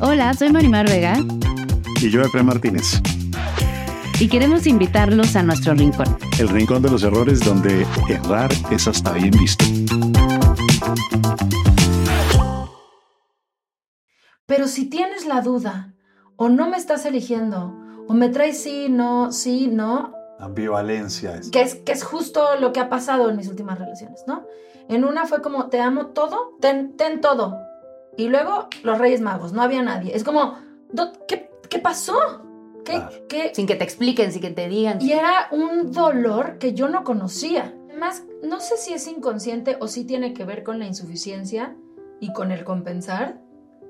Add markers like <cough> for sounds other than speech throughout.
Hola, soy Marimar Vega. Y yo, Efraín Martínez. Y queremos invitarlos a nuestro rincón. El rincón de los errores donde errar es hasta bien visto. Pero si tienes la duda, o no me estás eligiendo, o me traes sí, no, sí, no. Ambivalencia es. Que es, que es justo lo que ha pasado en mis últimas relaciones, ¿no? En una fue como, te amo todo, ten, ten todo. Y luego los Reyes Magos, no había nadie. Es como, ¿qué, qué pasó? ¿Qué, Claro. qué? Sin que te expliquen, sin que te digan. Y era un dolor que yo no conocía. Además, no sé si es inconsciente o si tiene que ver con la insuficiencia y con el compensar.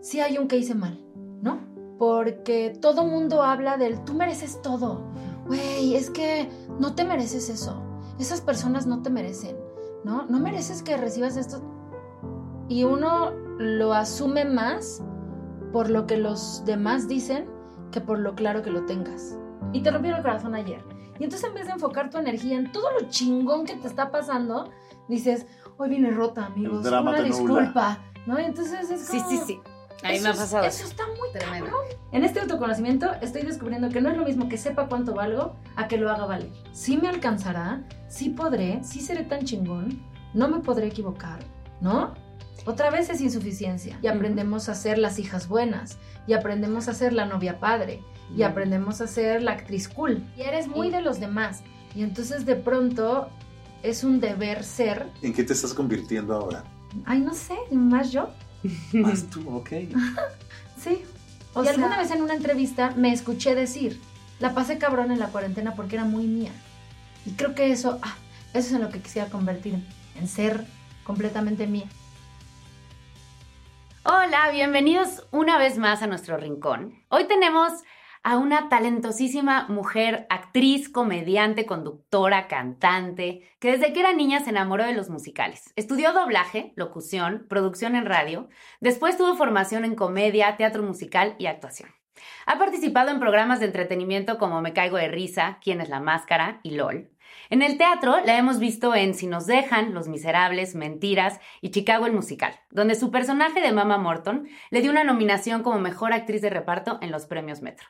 Si hay un que hice mal, ¿no? Porque todo mundo habla del tú mereces todo. Güey, es que no te mereces eso. Esas personas no te merecen, ¿no? No mereces que recibas esto. Y uno lo asume más por lo que los demás dicen que por lo claro que lo tengas. Y te rompieron el corazón ayer. Y entonces en vez de enfocar tu energía en todo lo chingón que te está pasando, dices, hoy viene rota, amigos. El drama Una disculpa. ¿No? Y entonces es Sí, como... sí, sí. A mí eso me ha pasado Eso eso. está muy Tremendo. cabrón. En este autoconocimiento estoy descubriendo que no es lo mismo que sepa cuánto valgo a que lo haga valer. Sí me alcanzará, sí podré, sí seré tan chingón, no me podré equivocar, ¿no? Otra vez es insuficiencia. Y aprendemos a ser las hijas buenas, y aprendemos a ser la novia padre, y aprendemos a ser la actriz cool. Y eres muy de los demás. Y entonces de pronto es un deber ser. ¿En qué te estás convirtiendo ahora? Ay, no sé, más yo. <laughs> Más tú, ok. <laughs> Sí. O y sea- alguna vez en una entrevista me escuché decir, la pasé cabrón en la cuarentena porque era muy mía. Y creo que eso, ah, eso es en lo que quisiera convertir, en ser completamente mía. Hola, bienvenidos una vez más a nuestro rincón. Hoy tenemos a una talentosísima mujer, actriz, comediante, conductora, cantante, que desde que era niña se enamoró de los musicales. Estudió doblaje, locución, producción en radio, después tuvo formación en comedia, teatro musical y actuación. Ha participado en programas de entretenimiento como Me Caigo de Risa, Quién es la Máscara y LOL. En el teatro la hemos visto en Si nos dejan, Los Miserables, Mentiras y Chicago el Musical, donde su personaje de Mama Morton le dio una nominación como mejor actriz de reparto en los premios Metro.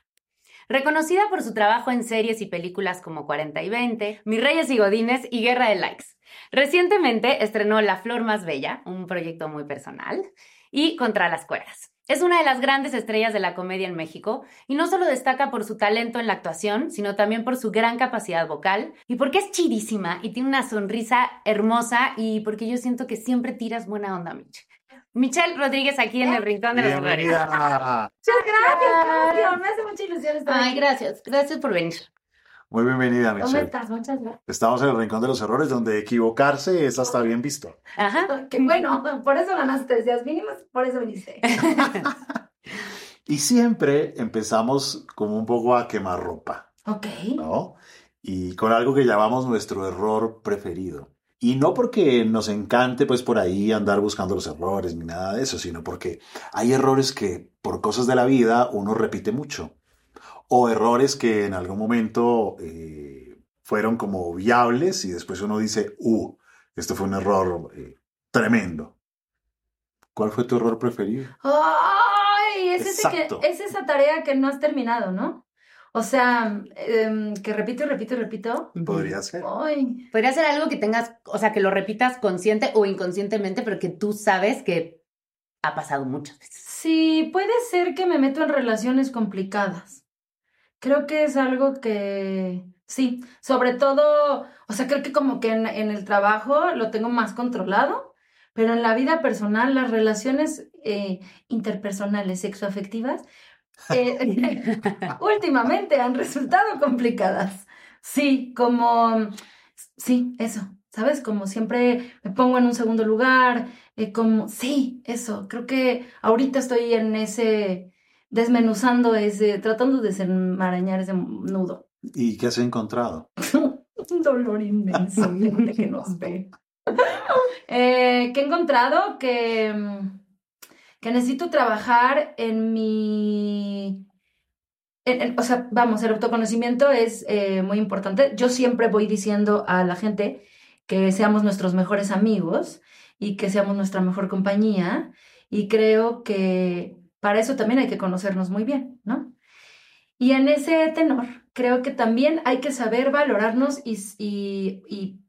Reconocida por su trabajo en series y películas como 40 y 20, Mis Reyes y Godines y Guerra de Likes. Recientemente estrenó La Flor Más Bella, un proyecto muy personal, y Contra las Cuerdas. Es una de las grandes estrellas de la comedia en México y no solo destaca por su talento en la actuación, sino también por su gran capacidad vocal y porque es chidísima y tiene una sonrisa hermosa y porque yo siento que siempre tiras buena onda, Mitch. Michelle Rodríguez aquí en el Rincón de los. Bienvenida. Muchas gracias. Me hace mucha ilusión estar Ay, aquí. gracias. Gracias por venir. Muy bienvenida, ¿Cómo Michelle. estás? Muchas gracias. Estamos en el rincón de los errores donde equivocarse es hasta bien visto. Ajá. Qué bueno, por eso ganaste. Decías mínimos, por eso viniste. <laughs> Y siempre empezamos como un poco a quemar ropa, ok. ¿no? Y con algo que llamamos nuestro error preferido. Y no porque nos encante pues por ahí andar buscando los errores ni nada de eso, sino porque hay errores que por cosas de la vida uno repite mucho. O errores que en algún momento eh, fueron como viables y después uno dice, uh, esto fue un error eh, tremendo. ¿Cuál fue tu error preferido? Ay, es, ese que, es esa tarea que no has terminado, ¿no? O sea, em, que repito y repito y repito. Podría ser. Ay, Podría ser algo que tengas, o sea, que lo repitas consciente o inconscientemente, pero que tú sabes que ha pasado muchas veces. sí, puede ser que me meto en relaciones complicadas. Creo que es algo que, sí, sobre todo, o sea, creo que como que en, en el trabajo lo tengo más controlado, pero en la vida personal, las relaciones eh, interpersonales, sexoafectivas, eh, <laughs> <laughs> últimamente han resultado complicadas. Sí, como, sí, eso, ¿sabes? Como siempre me pongo en un segundo lugar, eh, como, sí, eso, creo que ahorita estoy en ese, desmenuzando ese, tratando de desenmarañar ese nudo. ¿Y qué has encontrado? <laughs> Un dolor inmenso, <laughs> gente que nos ve. Eh, que he encontrado que, mm, que necesito trabajar en mi... o sea, vamos, el autoconocimiento es eh, muy importante. Yo siempre voy diciendo a la gente que seamos nuestros mejores amigos y que seamos nuestra mejor compañía. Y creo que para eso también hay que conocernos muy bien, ¿no? Y en ese tenor, creo que también hay que saber valorarnos y, y, y,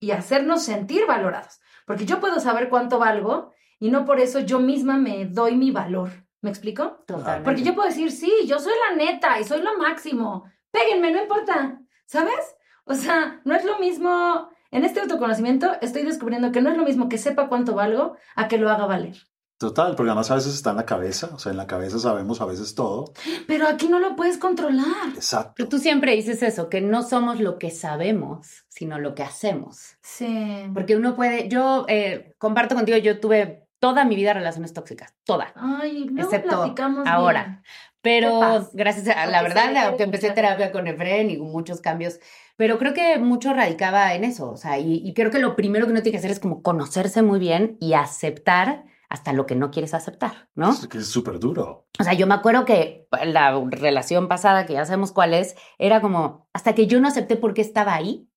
y hacernos sentir valorados. Porque yo puedo saber cuánto valgo y no por eso yo misma me doy mi valor. ¿Me explico? Totalmente. Porque yo puedo decir, sí, yo soy la neta y soy lo máximo. Péguenme, no importa. ¿Sabes? O sea, no es lo mismo. En este autoconocimiento estoy descubriendo que no es lo mismo que sepa cuánto valgo a que lo haga valer. Total, porque además a veces está en la cabeza, o sea, en la cabeza sabemos a veces todo. Pero aquí no lo puedes controlar. Exacto. Pero tú siempre dices eso, que no somos lo que sabemos, sino lo que hacemos. Sí. Porque uno puede, yo eh, comparto contigo, yo tuve toda mi vida relaciones tóxicas, toda. Ay, luego Excepto platicamos ahora. bien. Pero gracias a la verdad, deja a- de que empecé terapia con Efren y con muchos cambios, pero creo que mucho radicaba en eso, o sea, y, y creo que lo primero que uno tiene que hacer es como conocerse muy bien y aceptar hasta lo que no quieres aceptar, ¿no? Es que es súper duro. O sea, yo me acuerdo que la relación pasada, que ya sabemos cuál es, era como, hasta que yo no acepté por qué estaba ahí,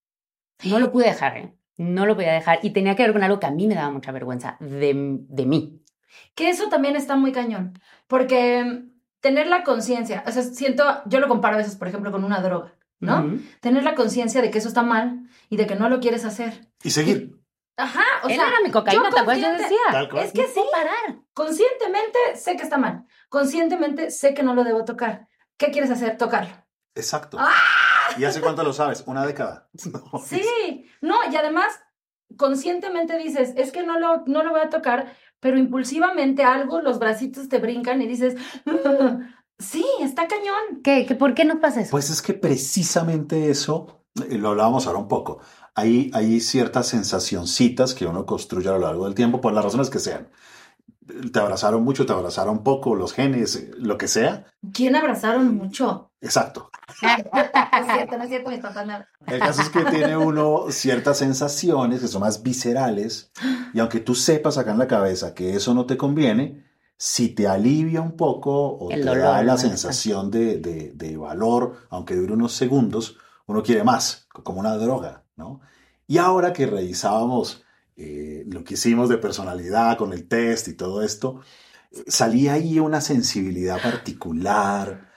no lo pude dejar, ¿eh? No lo podía dejar. Y tenía que ver con algo que a mí me daba mucha vergüenza de, de mí. Que eso también está muy cañón. Porque tener la conciencia, o sea, siento, yo lo comparo a veces, por ejemplo, con una droga, ¿no? Tener la conciencia de que eso está mal y de que no lo quieres hacer. Y seguir. Ajá, o Él sea, era mi cocaína, yo ¿te acuerdas? Yo consciente- decía. Tal cual. es que sí, parar. conscientemente sé que está mal. Conscientemente sé que no lo debo tocar. ¿Qué quieres hacer? Tocarlo. Exacto. ¡Ah! ¿Y hace cuánto lo sabes? ¿Una década? <laughs> No, Sí, no, y además conscientemente dices, es que no lo, no lo voy a tocar, pero impulsivamente algo, los bracitos te brincan y dices, "Ah, <laughs> sí, está cañón. ¿Qué, ¿Por qué no pasa eso? Pues es que precisamente eso, lo hablábamos ahora un poco, hay, hay ciertas sensacioncitas que uno construye a lo largo del tiempo por las razones que sean. Te abrazaron mucho, te abrazaron poco, los genes, eh, lo que sea. ¿Quién abrazaron mucho? Exacto. <laughs> No es cierto, no es cierto, mis papás nada. El caso es que tiene uno ciertas sensaciones que son más viscerales y aunque tú sepas acá en la cabeza que eso no te conviene, si te alivia un poco o El te dolor, da la ¿no? sensación de, de- de valor, aunque dure unos segundos, uno quiere más, como una droga, ¿no? Y ahora que revisábamos eh, lo que hicimos de personalidad con el test y todo esto, salía ahí una sensibilidad particular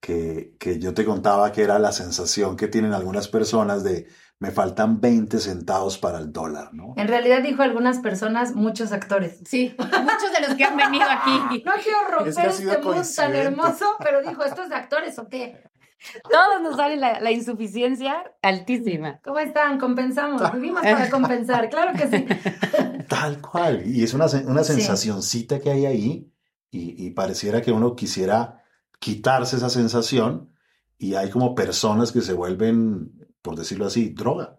que, que yo te contaba que era la sensación que tienen algunas personas de me faltan 20 centavos para el dólar, ¿no? En realidad dijo algunas personas, muchos actores. Sí, muchos de los que han venido aquí. <laughs> No quiero romper Es que ha sido este mood tan hermoso, pero dijo, ¿estos de actores o qué? Todos nos sale la, la insuficiencia altísima. ¿Cómo están? Compensamos. Vivimos para compensar, claro que sí. <laughs> Tal cual. Y es una, una Sí. sensacioncita que hay ahí y, y pareciera que uno quisiera quitarse esa sensación y hay como personas que se vuelven, por decirlo así, droga.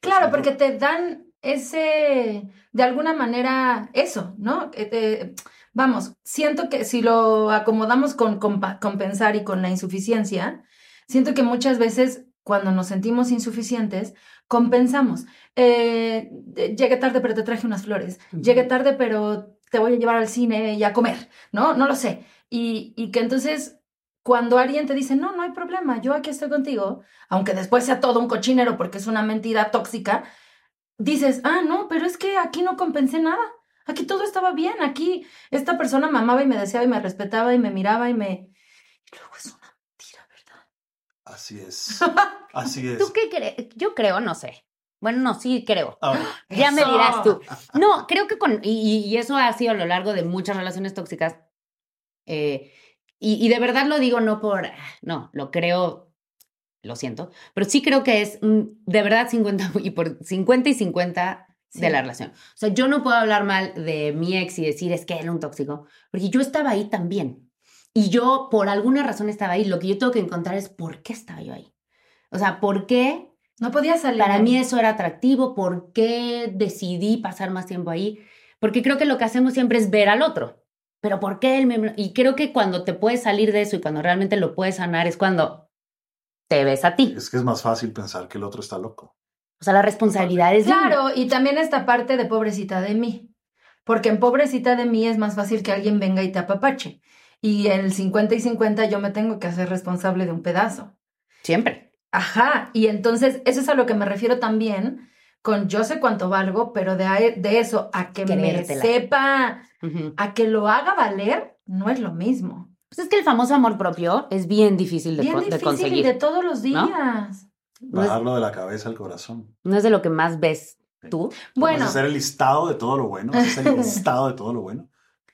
Claro, porque te dan ese, de alguna manera, eso, ¿no? Que te- vamos, siento que si lo acomodamos con compensar y con la insuficiencia, siento que muchas veces cuando nos sentimos insuficientes, compensamos. Eh, eh, llegué tarde, pero te traje unas flores. Llegué tarde, pero te voy a llevar al cine y a comer, ¿no? No lo sé. Y, y que entonces, cuando alguien te dice, no, no hay problema, yo aquí estoy contigo, aunque después sea todo un cochinero porque es una mentira tóxica, dices, ah, no, pero es que aquí no compensé nada. Aquí todo estaba bien. Aquí esta persona me amaba y me deseaba y me respetaba y me miraba y me... Y luego es una mentira, ¿verdad? Así es. <laughs> Así es. ¿Tú qué crees? Yo creo, no sé. Bueno, no, sí creo. A ver, Ya me dirás tú. No, creo que con. Y, y eso ha sido a lo largo de muchas relaciones tóxicas. eh, y, y de verdad lo digo no por. No, lo creo. Lo siento. Pero sí creo que es mm, de verdad 50 <laughs> y por 50 y 50 Sí. de la relación. O sea, yo no puedo hablar mal de mi ex y decir es que era un tóxico, porque yo estaba ahí también. Y yo por alguna razón estaba ahí. Lo que yo tengo que encontrar es por qué estaba yo ahí. O sea, ¿por qué No podía salir. para mí eso era atractivo, ¿por qué decidí pasar más tiempo ahí? Porque creo que lo que hacemos siempre es ver al otro. Pero ¿por qué él me... Y creo que cuando te puedes salir de eso y cuando realmente lo puedes sanar es cuando te ves a ti. es que es más fácil pensar que el otro está loco. O sea, la responsabilidad es de. Claro, y también esta parte de pobrecita de mí. Porque en pobrecita de mí es más fácil que alguien venga y te apapache. Y en el 50 y 50 yo me tengo que hacer responsable de un pedazo. Siempre. Ajá, y entonces eso es a lo que me refiero también con yo sé cuánto valgo, pero de, de eso a que me sepa, a que lo haga valer, no es lo mismo. Pues es que el famoso amor propio es bien difícil de, Bien de difícil y conseguir. de todos los días. No Bajarlo de la cabeza al corazón. no es de lo que más ves tú. Bueno, Vas a hacer el listado de todo lo bueno. vas a hacer el <laughs> listado de todo lo bueno.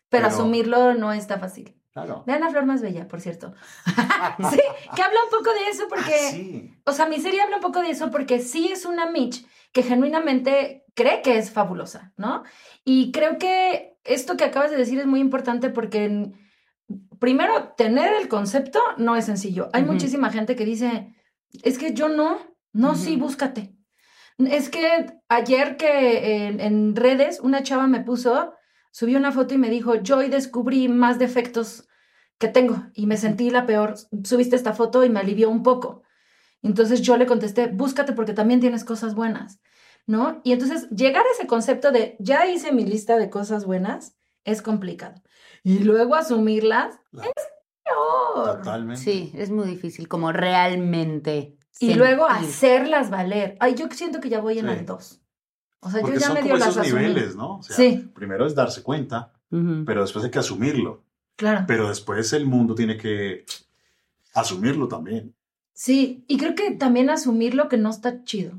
pero, pero- asumirlo no está fácil. Claro. Vean la flor más bella, por cierto. <laughs> sí, que habla un poco de eso porque, Ah, sí. o sea, mi serie habla un poco de eso porque sí es una Mitch que genuinamente cree que es fabulosa, ¿no? Y creo que esto que acabas de decir es muy importante porque primero tener el concepto no es sencillo. Hay Ujú. muchísima gente que dice, es que yo no, no, sí, Ujú. búscate. Es que ayer que en, en redes una chava me puso, subió una foto y me dijo, yo hoy descubrí más defectos que tengo y me sentí la peor. Subiste esta foto y me alivió un poco. Entonces yo le contesté, búscate porque también tienes cosas buenas, ¿no? Y entonces llegar a ese concepto de, ya hice mi lista de cosas buenas, es complicado. Y luego asumirlas, La- peor. Totalmente. Sí, es muy difícil como realmente. Y luego hacerlas valer. Ay, yo siento que ya voy en Sí. el 2. O sea, Porque yo ya son medio como las esos niveles, ¿no? O sea, Sí. Primero es darse cuenta, pero después hay que asumirlo. Claro. Pero después el mundo tiene que asumirlo también. Sí, y creo que también asumir lo que no está chido.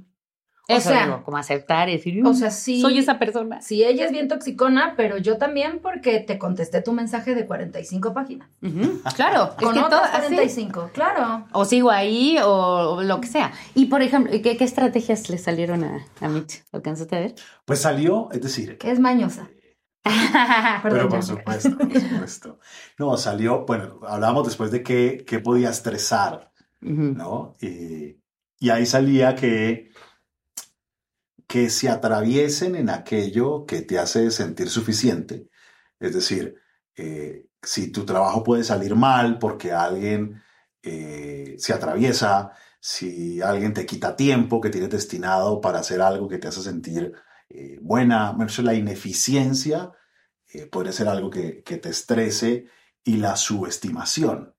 O Eso sea- digo, como aceptar y decir, O "Mm, sea, sí. soy esa persona. Sí, ella es bien toxicona, pero yo también porque te contesté tu mensaje de 45 páginas. Ujú, Claro, es Con que todo otras así. 45, claro. O sigo ahí o, o lo que sea. Y por ejemplo, ¿qué, qué estrategias le salieron a, a Mitch? ¿Alcanzaste a ver? Pues salió, es decir, Que es mañosa. <laughs> pero Perdón, por supuesto, por <laughs> supuesto. No, salió, bueno, hablábamos después de qué, qué podía estresar, Ujú. ¿no? Y, y ahí salía que, que se atraviesen en aquello que te hace sentir suficiente. Es decir, eh, si tu trabajo puede salir mal porque alguien eh, se atraviesa, si alguien te quita tiempo que tienes destinado para hacer algo que te hace sentir eh, buena, la ineficiencia eh, puede ser algo que, te estrese y la subestimación,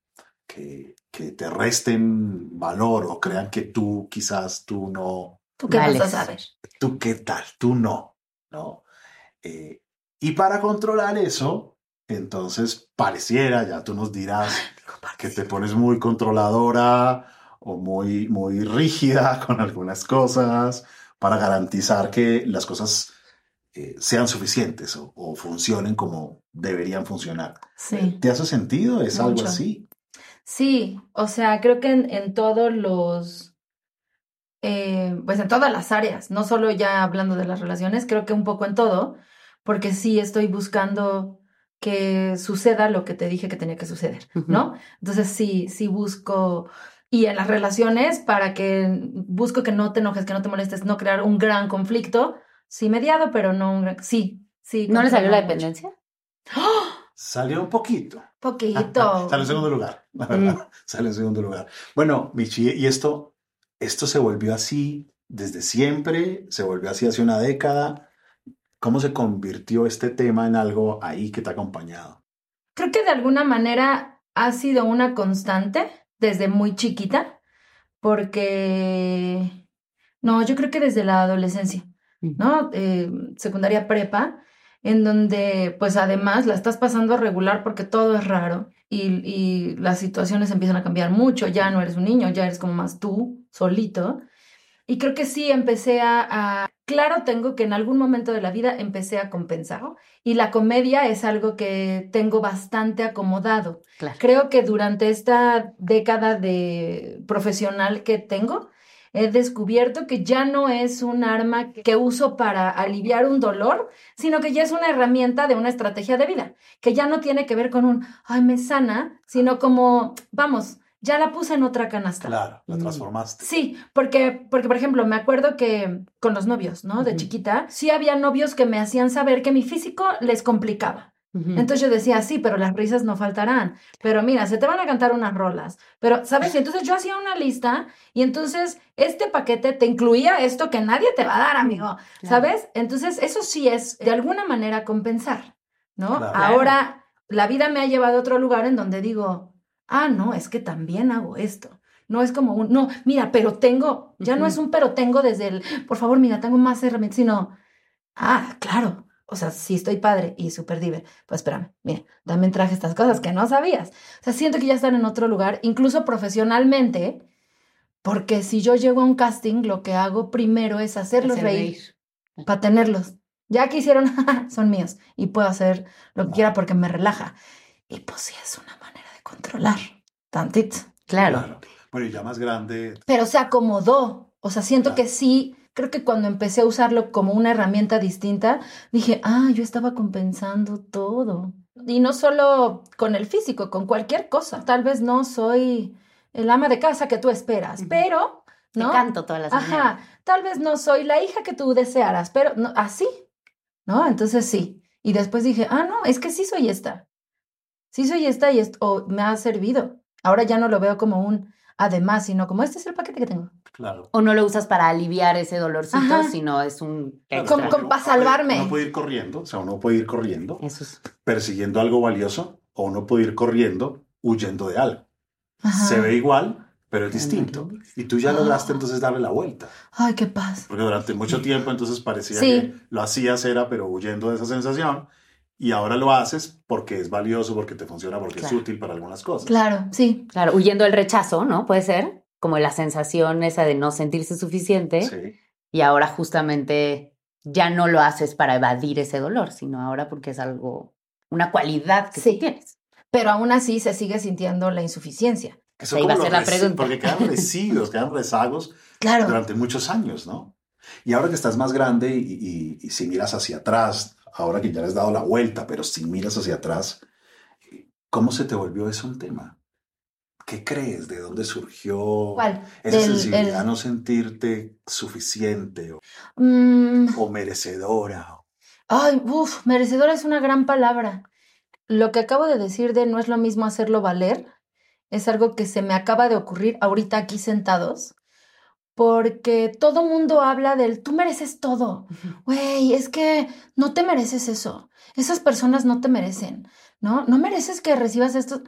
que te resten valor o crean que tú quizás tú no, ¿Tú qué vas a saber? tú qué tal, tú no, ¿no? Eh, y para controlar eso, entonces pareciera, ya tú nos dirás, <laughs> que te pones muy controladora o muy, muy rígida <laughs> con algunas cosas para garantizar que las cosas eh, sean suficientes o, o funcionen como deberían funcionar. Sí. ¿Te hace sentido? ¿Es algo así? Sí, o sea, creo que en, en todos los, eh, pues en todas las áreas, no solo ya hablando de las relaciones, creo que un poco en todo, porque sí estoy buscando que suceda lo que te dije que tenía que suceder, ¿no? Entonces sí, sí busco, y en las relaciones, para que busco que no te enojes, que no te molestes, no crear un gran conflicto, sí mediado, pero no un gran, sí, sí. ¿No le salió la dependencia? ¡Oh! Salió un poquito. Poquito. <laughs> Salió en segundo lugar, la verdad. Salió en segundo lugar. Bueno, Michi, y esto, esto se volvió así desde siempre, se volvió así hace una década. ¿Cómo se convirtió este tema en algo ahí que te ha acompañado? Creo que de alguna manera ha sido una constante desde muy chiquita, porque, no, yo creo que desde la adolescencia, ¿no? Eh, secundaria prepa, en donde pues además la estás pasando regular porque todo es raro y, y las situaciones empiezan a cambiar mucho, ya no eres un niño, ya eres como más tú, solito. Y creo que sí empecé a, a- Claro, tengo que en algún momento de la vida empecé a compensar. Y la comedia es algo que tengo bastante acomodado. Claro. Creo que durante esta década de profesional que tengo, he descubierto que ya no es un arma que uso para aliviar un dolor, sino que ya es una herramienta de una estrategia de vida, que ya no tiene que ver con un, ay, me sana, sino como, vamos, ya la puse en otra canasta. Claro, la Mm. transformaste. Sí, porque, porque, por ejemplo, me acuerdo que con los novios, ¿no? De chiquita, sí había novios que me hacían saber que mi físico les complicaba. Entonces yo decía, sí, pero las risas no faltarán. Pero mira, se te van a cantar unas rolas. Pero, ¿sabes? Y entonces yo hacía una lista y entonces este paquete te incluía esto que nadie te va a dar, amigo. ¿Sabes? Entonces eso sí es de alguna manera compensar, ¿no? Claro. Ahora la vida me ha llevado a otro lugar en donde digo, ah, no, es que también hago esto. No es como un, no, mira, pero tengo, ya no es un pero tengo desde el, por favor, mira, tengo más herramientas, sino, ah, claro, o sea, sí estoy padre y súper diver, pues espérame, mira, también traje estas cosas que no sabías. O sea, siento que ya están en otro lugar, incluso profesionalmente, porque si yo llego a un casting, lo que hago primero es hacerlos Hacer reír para tenerlos. Ya que hicieron, <laughs> son míos y puedo hacer lo que quiera porque me relaja. Y pues sí, es una manera de controlar tantito. Claro. Bueno, y ya más grande, Pero se acomodó. O sea, siento Claro. que sí, creo que cuando empecé a usarlo como una herramienta distinta, dije, ah, yo estaba compensando todo. Y no solo con el físico, con cualquier cosa. Tal vez no soy el ama de casa que tú esperas, pero, Te ¿no? canto todas las mañanas. Ajá, tal vez no soy la hija que tú desearas, pero no, así, ¿no? Entonces sí. Y después dije, ah, no, es que sí soy esta. Sí soy esta y esto me ha servido. Ahora ya no lo veo como un además, sino como este es el paquete que tengo. claro. O no lo usas para aliviar ese dolorcito, Ajá. sino es un Claro. Como- como para salvarme. Uno puede ir corriendo, o sea, uno puede ir corriendo Eso es. persiguiendo algo valioso o uno puede ir corriendo huyendo de algo. Ajá. Se ve igual, pero es distinto. Y tú ya Ah. lograste entonces darle la vuelta. Ay, qué paz. Porque durante mucho tiempo entonces parecía Sí. que lo hacías era, pero huyendo de esa sensación. Y ahora lo haces porque es valioso, porque te funciona, porque Claro. es útil para algunas cosas. Claro, sí. Claro, huyendo del rechazo, ¿no? Puede ser. Como la sensación esa de no sentirse suficiente. Sí. Y ahora justamente ya no lo haces para evadir ese dolor, sino ahora porque es algo, una cualidad que Sí. tienes. Pero aún así se sigue sintiendo la insuficiencia. Esa iba a ser los la pregunta. Porque quedan <laughs> residuos, quedan rezagos Claro. durante muchos años, ¿no? Y ahora que estás más grande y, y- y si miras hacia atrás, ahora que ya le has dado la vuelta, pero si miras hacia atrás, ¿cómo se te volvió eso un tema? ¿Qué crees? ¿De dónde surgió ¿Cuál? esa sensibilidad el- a no sentirte suficiente o, Mm, o merecedora? Ay, uff, merecedora es una gran palabra. Lo que acabo de decir de no es lo mismo hacerlo valer, es algo que se me acaba de ocurrir ahorita aquí sentados, porque todo mundo habla del tú mereces todo. Güey, es que no te mereces eso. Esas personas no te merecen, ¿no? No mereces que recibas esto.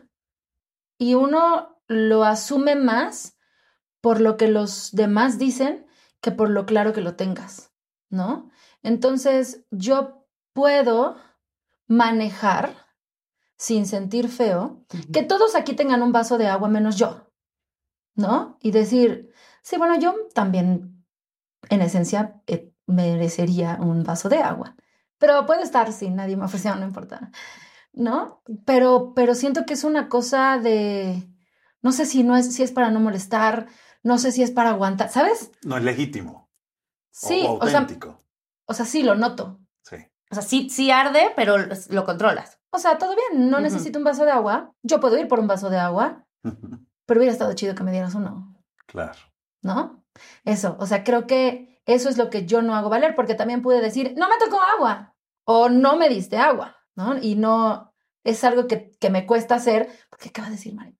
Y uno lo asume más por lo que los demás dicen que por lo claro que lo tengas, ¿no? Entonces, yo puedo manejar sin sentir feo que todos aquí tengan un vaso de agua menos yo, ¿no? Y decir, sí, bueno, yo también, en esencia, eh, merecería un vaso de agua, pero puedo estar sin nadie me ofreció, no importa, ¿no? Pero, pero siento que es una cosa de, no sé si no es, si es para no molestar, no sé si es para aguantar, ¿sabes? No es legítimo Sí, o, auténtico. o sea, sí lo noto. Sí. O sea, sí, sí arde, pero lo controlas. O sea, todo bien, no necesito un vaso de agua. Yo puedo ir por un vaso de agua, pero hubiera estado chido que me dieras uno, claro. ¿No? Eso, o sea, creo que eso es lo que yo no hago valer, porque también pude decir, no me tocó agua o no me diste agua, ¿no? Y no es algo que, que me cuesta hacer, porque acaba de decir Mari.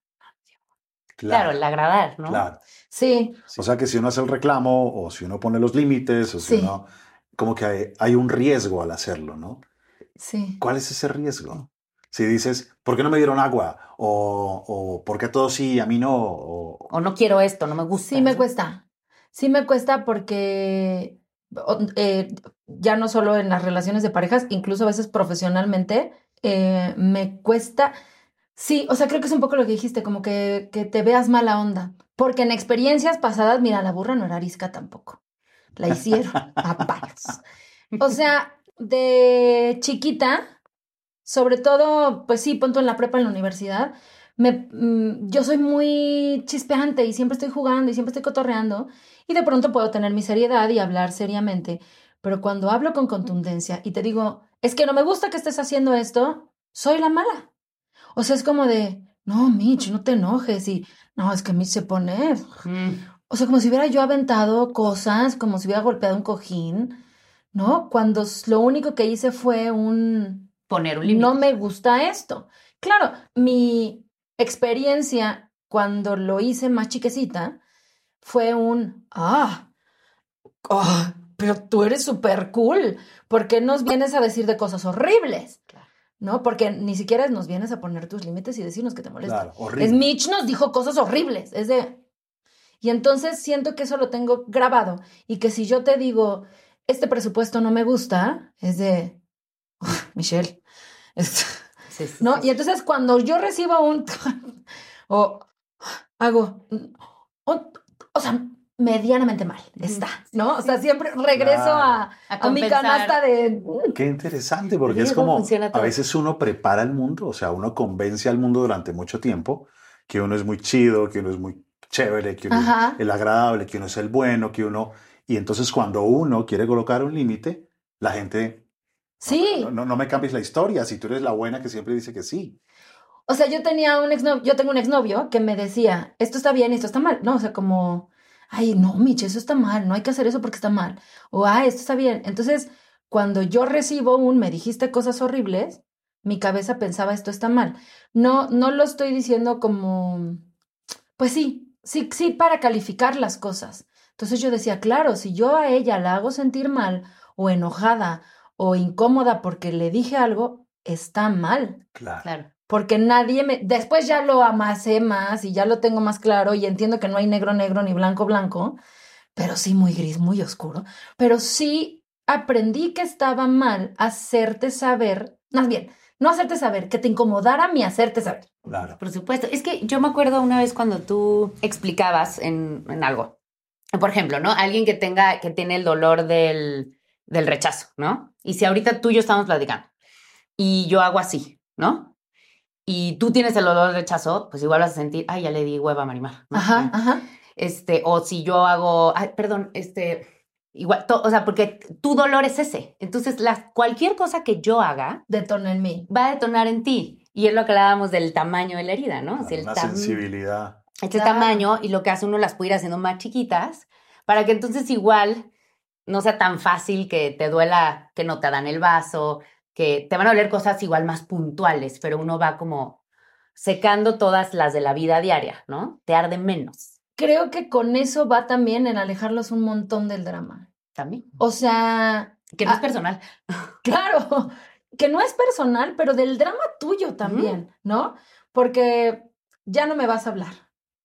Claro, el agradar, ¿no? Claro. Sí, O sea que si uno hace el reclamo o si uno pone los límites o si Sí. uno, como que hay, hay un riesgo al hacerlo, ¿no? sí. ¿Cuál es ese riesgo? Si dices, ¿por qué no me dieron agua? O, o ¿por qué a todos sí y a mí no? O, O no quiero esto, no me gusta. Sí me cuesta. Sí me cuesta porque eh, ya no solo en las relaciones de parejas, incluso a veces profesionalmente, eh, me cuesta. Sí, o sea, creo que es un poco lo que dijiste, como que, que te veas mala onda. Porque en experiencias pasadas, mira, la burra no era arisca tampoco. La hicieron a palos. O sea, de chiquita, sobre todo, pues sí, punto en la prepa, en la universidad, me, mm, yo soy muy chispeante y siempre estoy jugando y siempre estoy cotorreando y de pronto puedo tener mi seriedad y hablar seriamente, pero cuando hablo con contundencia y te digo, es que no me gusta que estés haciendo esto, soy la mala. O sea, es como de, no, Mitch, no te enojes y, no, es que Mitch se pone, Mm. o sea, como si hubiera yo aventado cosas, como si hubiera golpeado un cojín, ¿no? Cuando lo único que hice fue un, Poner un límite. no me gusta esto. Claro, mi experiencia cuando lo hice más chiquecita fue un, ah, ah, pero tú eres súper cool. ¿Por qué nos vienes a decir de cosas horribles? Claro. ¿No? Porque ni siquiera nos vienes a poner tus límites y decirnos que te molesta. claro, horrible. Es Mitch nos dijo cosas horribles. Es de, Y entonces siento que eso lo tengo grabado y que si yo te digo, este presupuesto no me gusta, es de, "Uf, Michelle, ¿no? sí. Y entonces cuando yo recibo un, <laughs> o hago, o, o sea, medianamente mal está, ¿no? O sea, siempre regreso Claro. a, A a mi canasta de... Qué interesante, porque es como a veces uno prepara el mundo, o sea, uno convence al mundo durante mucho tiempo que uno es muy chido, que uno es muy chévere, que uno Ajá. es el agradable, que uno es el bueno, que uno... Y entonces cuando uno quiere colocar un límite, la gente, Sí, no, no, no me cambies la historia, si tú eres la buena que siempre dice que sí. o sea, yo tenía un exnovio, yo tengo un exnovio que me decía, esto está bien esto está mal, ¿no? O sea, como, ay, no, Miche, eso está mal, no hay que hacer eso porque está mal. O, ah, esto está bien. Entonces, cuando yo recibo un, me dijiste cosas horribles, mi cabeza pensaba, esto está mal. No, no lo estoy diciendo como, pues sí, sí, sí, para calificar las cosas. Entonces yo decía, claro, si yo a ella la hago sentir mal o enojada o incómoda porque le dije algo, está mal. Claro. Claro. Porque nadie me... Después ya lo amasé más y ya lo tengo más claro y entiendo que no hay negro negro ni blanco blanco, pero sí muy gris, muy oscuro. Pero sí aprendí que estaba mal hacerte saber, más bien, no hacerte saber, que te incomodara mi hacerte saber. Claro. Por supuesto. Es que yo me acuerdo una vez cuando tú explicabas en, en algo. Por ejemplo, ¿no? Alguien que tenga, que tiene el dolor del, del rechazo, ¿no? Y si ahorita tú y yo estamos platicando y yo hago así, ¿no? Y tú tienes el dolor del rechazo, pues igual vas a sentir, ay, ya le di hueva a Marimar. ¿no? Ajá, ajá. Este, o si yo hago, ay, perdón, este, igual, to- o sea, porque tu dolor es ese. Entonces, la, cualquier cosa que yo haga Detona en mí. va a detonar en ti. Y es lo que hablábamos del tamaño de la herida, ¿no? El Una tam- sensibilidad. este Claro. tamaño y lo que hace uno las puede ir haciendo más chiquitas para que entonces igual no sea tan fácil que te duela que no te dan el vaso, que te van a doler cosas igual más puntuales, pero uno va como secando todas las de la vida diaria, ¿no? Te arde menos Creo que con eso va también en alejarlos un montón del drama. también. O sea, Que no es Ah. personal. <laughs> Claro, que no es personal, pero del drama tuyo también, ¿no? Porque ya no me vas a hablar.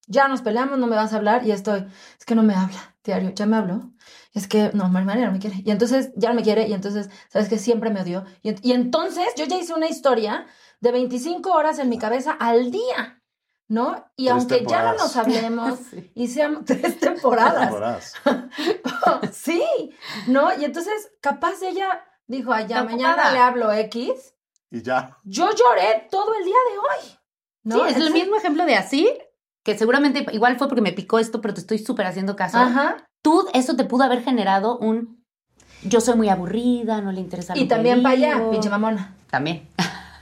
Ya nos peleamos, no me vas a hablar y estoy, es que no me habla, diario, ya me habló. Es que no, María no me quiere. Y entonces ya no me quiere y entonces, ¿sabes que Siempre me odió. Y, y entonces yo ya hice una historia de 25 horas en mi cabeza al día, ¿no? Y Tres aunque ya no temporadas. nos hablemos <laughs> Sí. y seamos tres temporadas, Temporadas. <laughs> sí, ¿no? Y entonces, capaz ella dijo, ay, ya mañana ocupada. le hablo X. Y ya. Yo lloré todo el día de hoy. ¿no? Sí, es el mismo ejemplo de así, que seguramente igual fue porque me picó esto, pero te estoy súper haciendo caso. Ajá. Tú, eso te pudo haber generado un yo soy muy aburrida, no le interesa Y también para allá, digo". pinche mamona. También.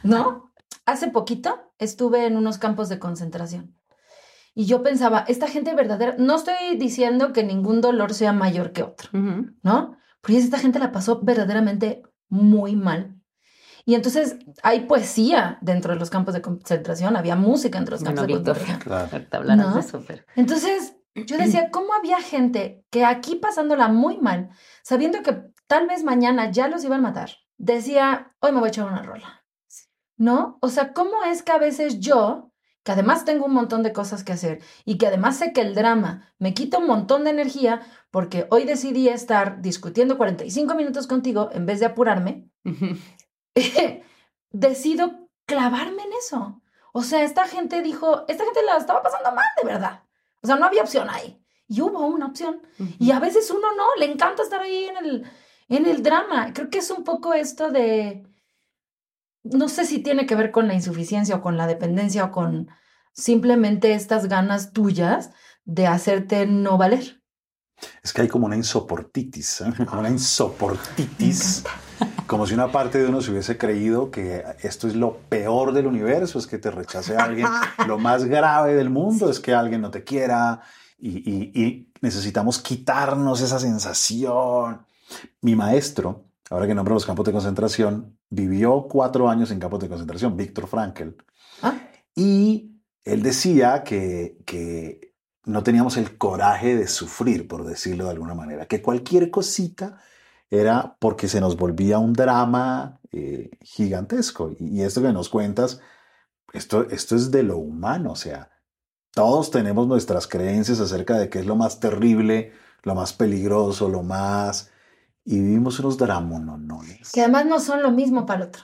¿No? Hace poquito estuve en unos campos de concentración. Y yo pensaba, esta gente verdadera, no estoy diciendo que ningún dolor sea mayor que otro. ¿no? Pero esta gente la pasó verdaderamente muy mal. Y entonces hay poesía dentro de los campos de concentración, había música dentro de los campos de Víctor. concentración. Claro. ¿No? Entonces yo decía, ¿cómo había gente que aquí pasándola muy mal, sabiendo que tal vez mañana ya los iban a matar, decía, hoy me voy a echar una rola? ¿No? O sea, ¿cómo es que a veces yo, que además tengo un montón de cosas que hacer y que además sé que el drama me quita un montón de energía porque hoy decidí estar discutiendo 45 minutos contigo en vez de apurarme, <laughs> decido clavarme en eso. O sea, esta gente dijo, esta gente la estaba pasando mal de verdad. O sea, no había opción ahí. Y hubo una opción. Y a veces uno no, le encanta estar ahí en el, en el drama. Creo que es un poco esto de, no sé si tiene que ver con la insuficiencia o con la dependencia o con simplemente estas ganas tuyas de hacerte no valer. Es que hay como una insoportitis, ¿eh? como una insoportitis, como si una parte de uno se hubiese creído que esto es lo peor del universo, es que te rechace alguien, lo más grave del mundo es que alguien no te quiera y, y- y necesitamos quitarnos esa sensación. Mi maestro, ahora que nombro los campos de concentración, vivió cuatro años en campos de concentración, Víctor Frankl, Ah, y él decía que, que no teníamos el coraje de sufrir, por decirlo de alguna manera, que cualquier cosita era porque se nos volvía un drama eh, gigantesco. Y, y esto que nos cuentas, esto, esto es de lo humano, o sea, Todos tenemos nuestras creencias acerca de qué es lo más terrible, lo más peligroso, lo más... Y vivimos unos dramonones. Que además no son lo mismo para el otro.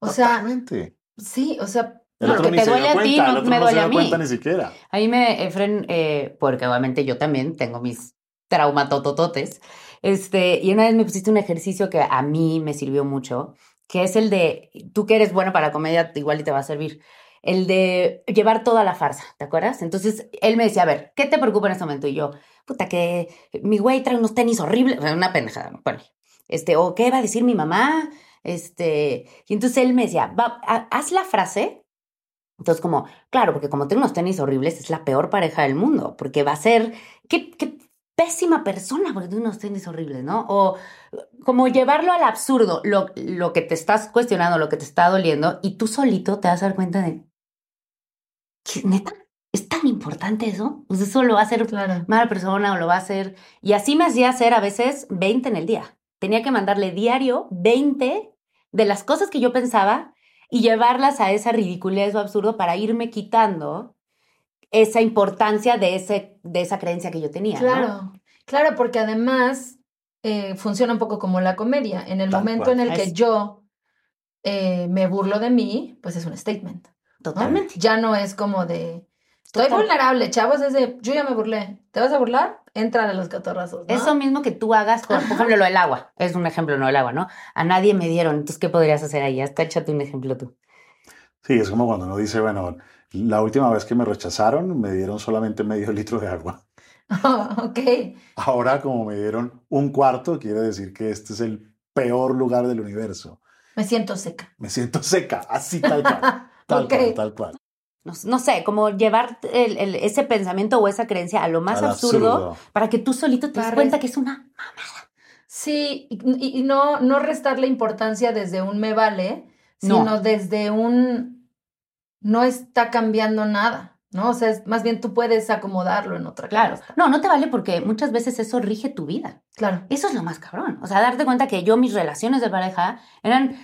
O sea, Totalmente. sí, o sea, El No, lo que te duele a ti no me duele a mí. cuenta ni siquiera. A mí me, Efren, eh, porque obviamente yo también tengo mis traumatotototes, este, y una vez me pusiste un ejercicio que a mí me sirvió mucho, que es el de, tú que eres bueno para comedia, igual y te va a servir, el de llevar toda la farsa, ¿te acuerdas? Entonces, él me decía, a ver, ¿qué te preocupa en este momento? Y yo, puta, que mi güey trae unos tenis horribles, una pendejada, ¿no? Bueno, este, o qué va a decir mi mamá, este, y entonces él me decía, va, ha- haz la frase entonces, como, claro, porque como tengo unos tenis horribles, es la peor pareja del mundo, porque va a ser, qué, qué pésima persona porque tiene unos tenis horribles, ¿no? O como llevarlo al absurdo, lo, lo que te estás cuestionando, lo que te está doliendo, y tú solito te vas a dar cuenta de, ¿qué, neta? ¿Es tan importante eso? Pues eso lo va a hacer claro. mala persona o lo va a hacer. Y así me hacía hacer a veces 20 en el día. Tenía que mandarle diario 20 de las cosas que yo pensaba y llevarlas a esa ridiculez o absurdo para irme quitando esa importancia de, ese, de esa creencia que yo tenía. ¿no? Claro, claro, porque además eh, funciona un poco como la comedia. En el Tal momento cual. en el que Es- yo eh, me burlo de mí, pues es un statement. ¿no? Totalmente. Ya no es como de, estoy Total. vulnerable, chavos, es de, yo ya me burlé. ¿Te vas a burlar? Entra a los catorrazos. ¿no? Eso mismo que tú hagas, con, por ejemplo, lo del agua. Es un ejemplo, no el agua, ¿no? A nadie me dieron. Entonces, ¿qué podrías hacer ahí? Hasta échate un ejemplo tú. Sí, es como cuando uno dice, bueno, la última vez que me rechazaron me dieron solamente medio <laughs> litro de agua. <laughs> ok. Ahora como me dieron un cuarto, quiere decir que este es el peor lugar del universo. Me siento seca. Me siento seca, así tal cual. <laughs> Tal cual, tal cual. No, no sé, como llevar el- el- ese pensamiento o esa creencia a lo más absurdo, absurdo. para que tú solito te des cuenta que es una... Sí, y, no, no restarle importancia desde un me vale, No. sino desde un no está cambiando nada, ¿no? O sea, es- más bien tú puedes acomodarlo en otra Claro. cosa. No, no te vale porque muchas veces eso rige tu vida. Claro. Eso es lo más cabrón. O sea, darte cuenta que yo mis relaciones de pareja eran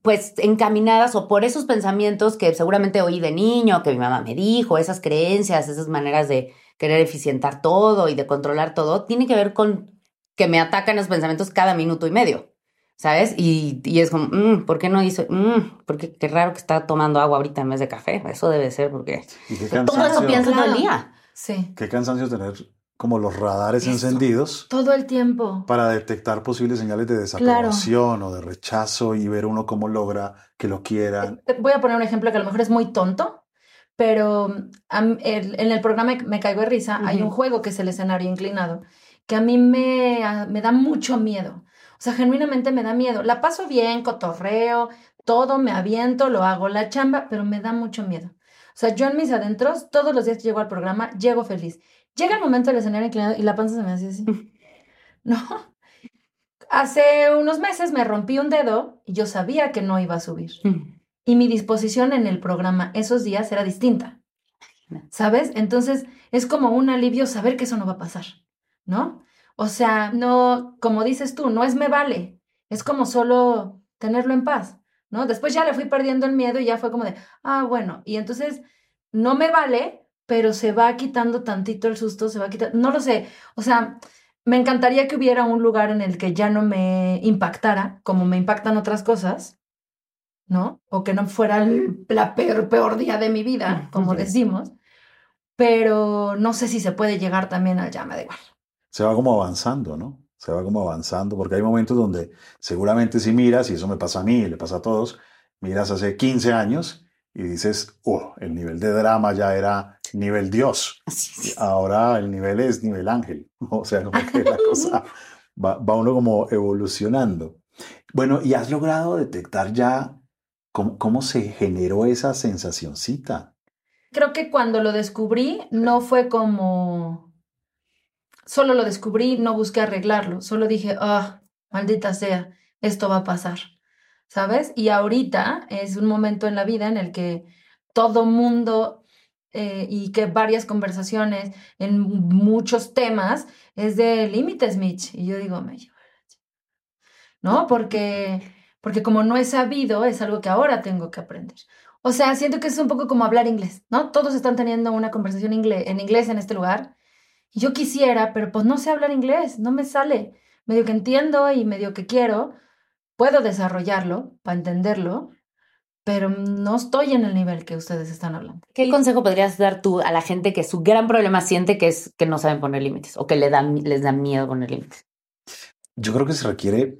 pues encaminadas o por esos pensamientos que seguramente oí de niño, que mi mamá me dijo, esas creencias, esas maneras de querer eficientar todo y de controlar todo, tiene que ver con que me atacan los pensamientos cada minuto y medio, ¿sabes? Y, y es como, mm, ¿por qué no hizo? Mm, porque qué raro que está tomando agua ahorita en vez de café. Eso debe ser porque todo eso pienso todo el Claro. día. Sí. qué cansancio tener como los radares Eso. encendidos Todo el tiempo. para detectar posibles señales de desaprobación o de rechazo y ver uno cómo logra que lo quieran. Eh, Voy a poner un ejemplo que a lo mejor es muy tonto, pero en el programa Me Caigo de Risa hay un juego que es el escenario inclinado, que a mí me, a- me da mucho miedo. O sea, genuinamente me da miedo. La paso bien, cotorreo, todo, me aviento, lo hago la chamba, pero me da mucho miedo. O sea, yo en mis adentros, todos los días que llego al programa, llego feliz. Llega el momento del escenario inclinado y la panza se me hace así. <laughs> No. Hace unos meses me rompí un dedo y yo sabía que no iba a subir. Mm. Y mi disposición en el programa esos días era distinta. ¿Sabes? Entonces es como un alivio saber que eso no va a pasar, ¿no? O sea, no, como dices tú, no es me vale, es como solo tenerlo en paz, ¿no? Después ya le fui perdiendo el miedo y ya fue como de, ah, bueno, y entonces no me vale, pero se va quitando tantito el susto, se va quitando, no lo sé, o sea, me encantaría que hubiera un lugar en el que ya no me impactara como me impactan otras cosas, ¿no? O que no fuera el la peor, peor día de mi vida, como Ujú. decimos, pero no sé si se puede llegar también al ya me da igual. Se va como avanzando, ¿no? Se va como avanzando, porque hay momentos donde seguramente si miras, y eso me pasa a mí, le pasa a todos, miras hace 15 años y dices, oh, el nivel de drama ya era nivel Dios. Ahora el nivel es nivel ángel. O sea, como que la cosa va, va uno como evolucionando. Bueno, ¿y has logrado detectar ya cómo, cómo se generó esa sensacioncita? Creo que cuando lo descubrí no fue como solo lo descubrí, no busqué arreglarlo, solo dije, ah, maldita sea, esto va a pasar, ¿sabes? Y ahorita es un momento en la vida en el que todo mundo eh, y que varias conversaciones en muchos temas es de límites, Mitch. Y yo digo, me ¿no? Porque, porque como no he sabido, es algo que ahora tengo que aprender. O sea, siento que es un poco como hablar inglés, ¿no? Todos están teniendo una conversación en inglés en este lugar. Y yo quisiera, pero pues no sé hablar inglés, no me sale. Medio que entiendo y medio que quiero. Puedo desarrollarlo para entenderlo, pero no estoy en el nivel que ustedes están hablando. ¿Qué consejo podrías dar tú a la gente que su gran problema siente que es que no saben poner límites o que le dan, les da miedo poner límites? Yo creo que se requiere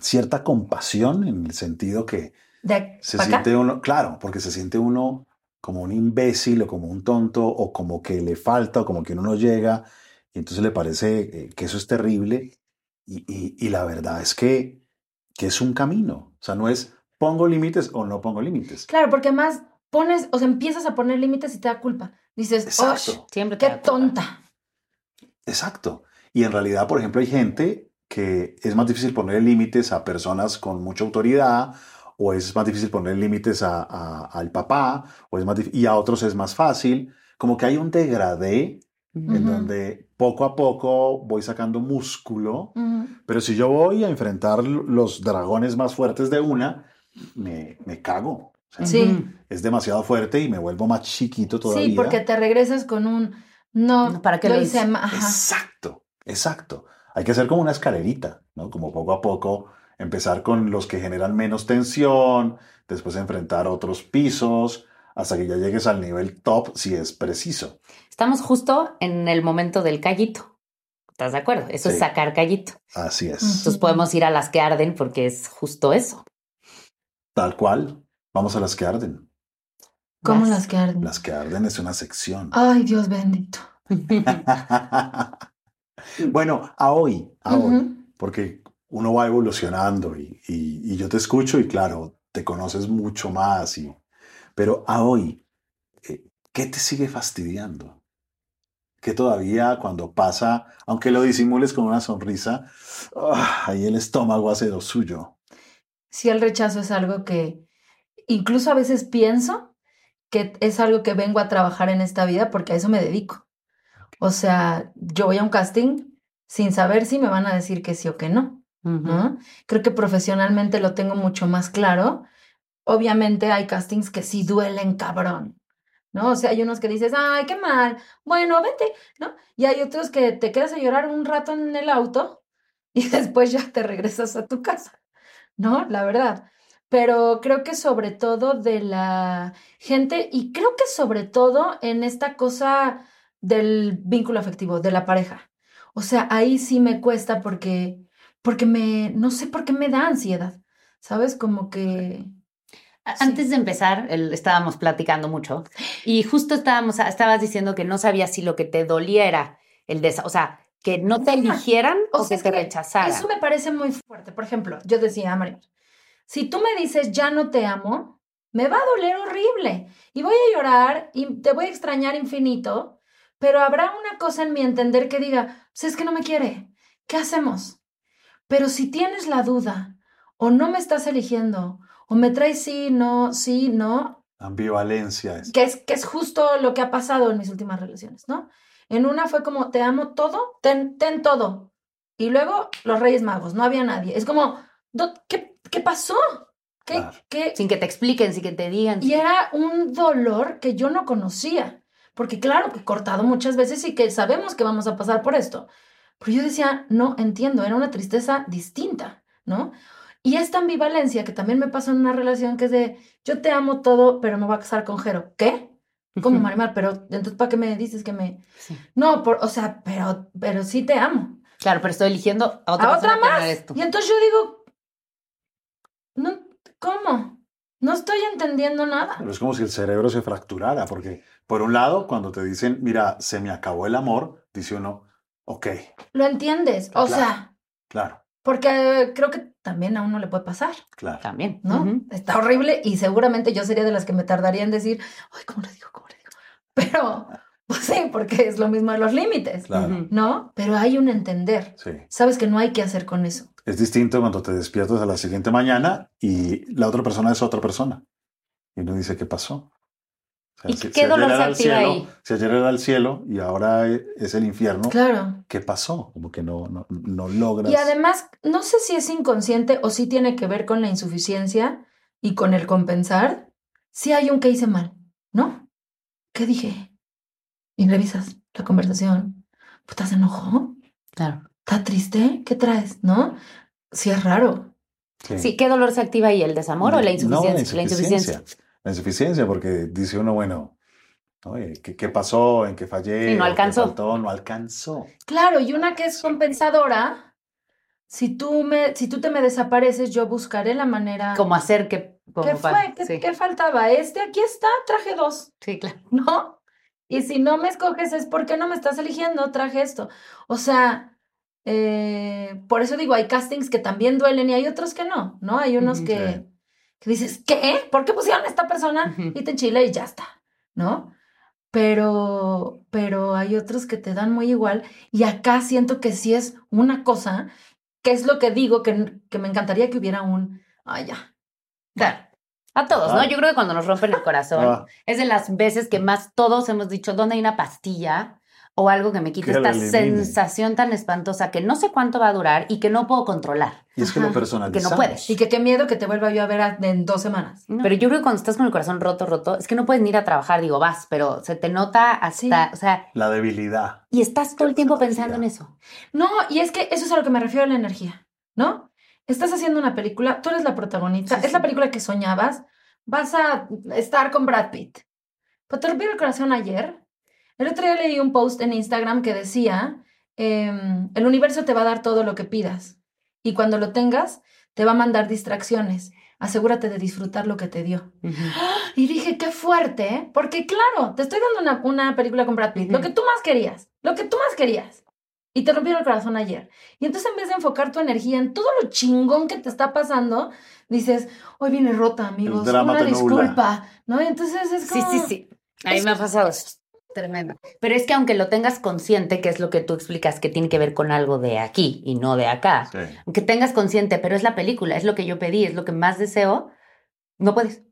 cierta compasión en el sentido que De se siente uno, claro, porque se siente uno como un imbécil o como un tonto o como que le falta o como que uno no llega y entonces le parece eh, que eso es terrible y, y- y la verdad es que, que es un camino, o sea, no es pongo límites o no pongo límites. Claro, porque más pones, o sea, empiezas a poner límites y te da culpa. Dices. ¡osh! Siempre ¡Qué tonta! Exacto. Y en realidad, por ejemplo, hay gente que es más difícil poner límites a personas con mucha autoridad, o es más difícil poner límites a- a- al papá, o es más y a otros es más fácil. Como que hay un degradé en Ujú. donde poco a poco voy sacando músculo, pero si yo voy a enfrentar los dragones más fuertes de una, me, me cago. O sea, Sí. Ujú. Es demasiado fuerte y me vuelvo más chiquito todavía. Sí, porque te regresas con un no, ¿para qué lo lo hice ajá. Exacto, exacto. Hay que hacer como una escalerita, ¿no? Como poco a poco empezar con los que generan menos tensión, después enfrentar otros pisos, hasta que ya llegues al nivel top si es preciso. Estamos justo en el momento del callito. ¿Estás de acuerdo? Eso es sacar callito. Así es. Entonces podemos ir a las que arden porque es justo eso. Tal cual. Vamos a las que arden. ¿Cómo las que arden? Las que arden es una sección. Ay, Dios bendito. <laughs> <laughs> bueno, a hoy, a hoy, Ujú. porque uno va evolucionando y, y- y yo te escucho y claro, te conoces mucho más, y, pero a hoy, eh, ¿qué te sigue fastidiando? Que todavía cuando pasa, aunque lo disimules con una sonrisa, ah, ahí el estómago hace lo suyo. Sí, el rechazo es algo que incluso a veces pienso que es algo que vengo a trabajar en esta vida porque a eso me dedico. O sea, yo voy a un casting sin saber si me van a decir que sí o que no. Creo que profesionalmente lo tengo mucho más claro. Obviamente hay castings que sí duelen cabrón, ¿no? O sea, hay unos que dices, ay, qué mal, bueno, vete, ¿no? Y hay otros que te quedas a llorar un rato en el auto <laughs> y después ya te regresas a tu casa, ¿no? La verdad. Pero creo que sobre todo de la gente, y creo que sobre todo en esta cosa del vínculo afectivo, de la pareja. O sea, ahí sí me cuesta porque porque me, no sé por qué me da ansiedad, ¿sabes? Como que... Sí. Antes de empezar, el- estábamos platicando mucho y justo estábamos, estabas diciendo que no sabías si lo que te dolía era el de, o sea, que no te eligieran o, O sea, que te rechazaran. Eso me parece muy fuerte. Por ejemplo, yo decía a María, si tú me dices ya no te amo, me va a doler horrible y voy a llorar y te voy a extrañar infinito, pero habrá una cosa en mi entender que diga, pues es que no me quiere, ¿qué hacemos? Pero si tienes la duda o no me estás eligiendo o me traes sí, no, sí, no, Ambivalencia es. que es, que es justo lo que ha pasado en mis últimas relaciones, ¿no? En una fue como, te amo todo, ten, ten todo. Y luego los Reyes Magos, no había nadie. Es como, do- ¿qué, qué pasó? ¿Qué, Claro. qué? Sin que te expliquen, sin que te digan. Y era un dolor que yo no conocía. Porque claro que he cortado muchas veces y que sabemos que vamos a pasar por esto. Pero yo decía, no entiendo, era una tristeza distinta, ¿no? Y esta ambivalencia que también me pasó en una relación que es de, yo te amo todo, pero me voy a casar con Jero. ¿Qué? ¿Cómo, Marimar? Pero entonces, ¿para qué me dices que me...? Sí. No, por, o sea, pero, pero sí te amo. Claro, pero estoy eligiendo a otra, A otra que más. eres tú. Y entonces yo digo, no, ¿cómo? No estoy entendiendo nada. Pero es como si el cerebro se fracturara, porque por un lado, cuando te dicen, mira, se me acabó el amor, dice uno, ok, Lo entiendes. O Claro. sea, claro, porque creo que también a uno le puede pasar, claro. También. ¿no? Está horrible y seguramente yo sería de las que me tardaría en decir, ay, ¿cómo le digo? ¿Cómo le digo? Pero, pues sí, porque es lo mismo de los límites, Claro. ¿no? Pero hay un entender. sí. Sabes que no hay que hacer con eso. Es distinto cuando te despiertas a la siguiente mañana y la otra persona es otra persona. Y uno dice, ¿qué pasó? O sea, ¿Y qué dolor se activa cielo, ahí? si ayer era el cielo y ahora e- es el infierno, Claro. ¿qué pasó? Como que no, no, no logras. Y además, no sé si es inconsciente o si tiene que ver con la insuficiencia y con el compensar. si hay un que hice mal, ¿no? ¿Qué dije? Y revisas la conversación. ¿Estás enojado? Claro. ¿Está triste? ¿Qué traes? ¿No? Sí, es raro. Sí, ¿qué dolor se activa ahí? ¿El desamor o la insuficiencia? No, la insuficiencia. La insuficiencia, porque dice uno, bueno, oye, ¿qué, qué pasó? ¿En qué fallé? Y no ¿O qué alcanzó. faltó? No alcanzó. Claro, y una que es compensadora, si tú, me, si tú te me desapareces, yo buscaré la manera. Como hacer que... Como ¿Qué para- fue? ¿Qué, sí. qué faltaba? Este, aquí está, traje dos, Sí, claro. <laughs> ¿no? Y si no me escoges es porque no me estás eligiendo, traje esto. O sea, eh, por eso digo, hay castings que también duelen y hay otros que no, ¿no? Hay unos que, Sí. Que dices, ¿qué? ¿Por qué pusieron a esta persona? Ujú. Y te enchila y ya está, ¿no? Pero, pero hay otros que te dan muy igual y acá siento que sí es una cosa, que es lo que digo, que, que me encantaría que hubiera un, ay, ya. Claro. A todos, ¿no? Yo creo que cuando nos rompen el corazón Ah. es de las veces que más todos hemos dicho, ¿dónde hay una pastilla? O algo que me quite Que esta sensación tan espantosa que no sé cuánto va a durar y que no puedo controlar. Y es que lo personalizamos. puedes. Y que qué miedo que te vuelva yo a ver a- en dos semanas. Pero yo creo que cuando estás con el corazón roto, roto, es que no puedes ni ir a trabajar, digo, vas, pero se te nota hasta, Sí. o sea, La debilidad. y estás todo el tiempo pensando en eso. No, y es que eso es a lo que me refiero a la energía, ¿no? Estás haciendo una película, tú eres la protagonista, Sí, es sí. la película que soñabas, vas a estar con Brad Pitt. Pero te rompió el corazón ayer. El otro día leí un post en Instagram que decía, em, el universo te va a dar todo lo que pidas y cuando lo tengas, te va a mandar distracciones. Asegúrate de disfrutar lo que te dio. Y dije, qué fuerte, ¿eh? porque claro, te estoy dando una, una película con Brad Pitt, lo que tú más querías, lo que tú más querías. Y te rompieron el corazón ayer. Y entonces en vez de enfocar tu energía en todo lo chingón que te está pasando, dices, hoy viene rota, amigos, drama una disculpa, ¿no? Y entonces es Sí, como... sí, sí. A mí me ha pasado eso. Tremendo. Pero es que aunque lo tengas consciente, que es lo que tú explicas, que tiene que ver con algo de aquí y no de acá, Sí. aunque tengas consciente, pero es la película, es lo que yo pedí, es lo que más deseo, no puedes.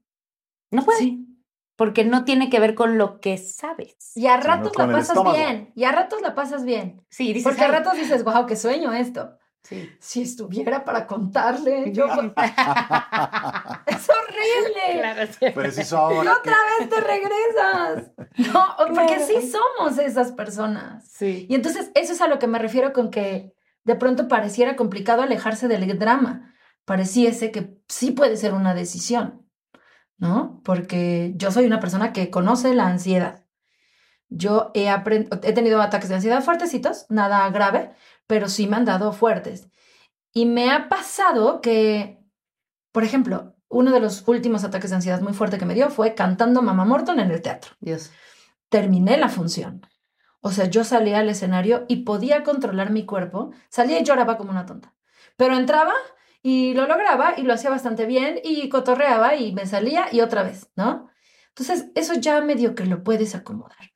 No puedes. Sí. Porque no tiene que ver con lo que sabes. Y a ratos la pasas bien, y a ratos la pasas bien. Sí, dices, Porque a ratos dices, wow, qué sueño esto. Sí. Si estuviera para contarle, yo... <laughs> es horrible. Claro, sí. Preciso Y otra vez te regresas. No, porque Claro. sí somos esas personas. Sí. Y entonces eso es a lo que me refiero con que de pronto pareciera complicado alejarse del drama. Pareciese que sí puede ser una decisión, ¿no? Porque yo soy una persona que conoce la ansiedad. Yo he, he tenido ataques de ansiedad fuertecitos, nada grave, pero sí me han dado fuertes. Y me ha pasado que, por ejemplo, uno de los últimos ataques de ansiedad muy fuerte que me dio fue cantando Mamá Morton en el teatro Dios. terminé la función. O sea, yo salía al escenario y podía controlar mi cuerpo. Salía y lloraba como una tonta. Pero entraba y lo lograba y lo hacía bastante bien y cotorreaba y me salía y otra vez, ¿no? Entonces, eso ya medio que lo puedes acomodar.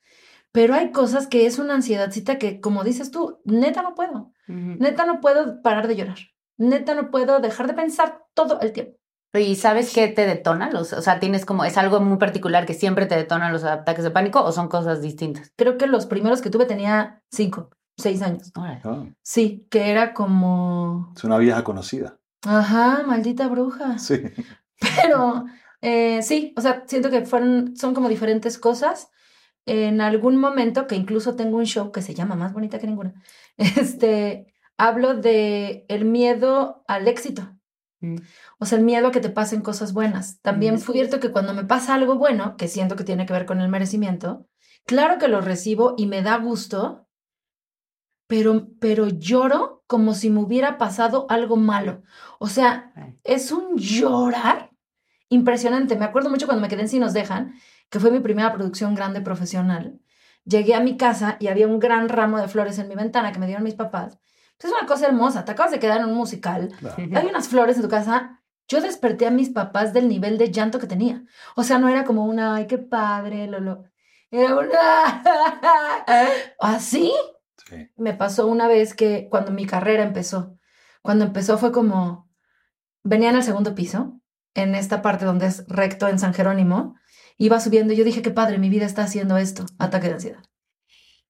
Pero hay cosas que es una ansiedadcita que, como dices tú, neta no puedo. Ujú. Neta no puedo parar de llorar. Neta no puedo dejar de pensar todo el tiempo. ¿Y sabes qué te detona? Los, o sea, tienes como, ¿es algo muy particular que siempre te detonan los ataques de pánico o son cosas distintas? Creo que los primeros que tuve tenía cinco, seis años. Ah, Sí, que era como es una vieja conocida. Ajá, maldita bruja. Sí. Pero eh, sí, o sea, siento que fueron, son como diferentes cosas. En algún momento, que incluso tengo un show que se llama Más bonita que ninguna, <laughs> este, hablo de el miedo al éxito. Mm. O sea, el miedo a que te pasen cosas buenas. También Mm. fue cierto que cuando me pasa algo bueno, que siento que tiene que ver con el merecimiento, claro que lo recibo y me da gusto, pero, pero lloro como si me hubiera pasado algo malo. O sea, es un llorar impresionante. Me acuerdo mucho cuando me quedé en Si nos dejan, que fue mi primera producción grande profesional. Llegué a mi casa y había un gran ramo de flores en mi ventana que me dieron mis papás. Pues es una cosa hermosa. Te acabas de quedar en un musical. Claro. <laughs> Hay unas flores en tu casa. Yo desperté a mis papás del nivel de llanto que tenía. O sea, no era como una, ay, qué padre, Lolo. Era una... <laughs> Así Sí. me pasó una vez que cuando mi carrera empezó, cuando empezó fue como, venía en el segundo piso, en esta parte donde es recto en San Jerónimo, iba subiendo y yo dije, qué padre, mi vida está haciendo esto, ataque de ansiedad.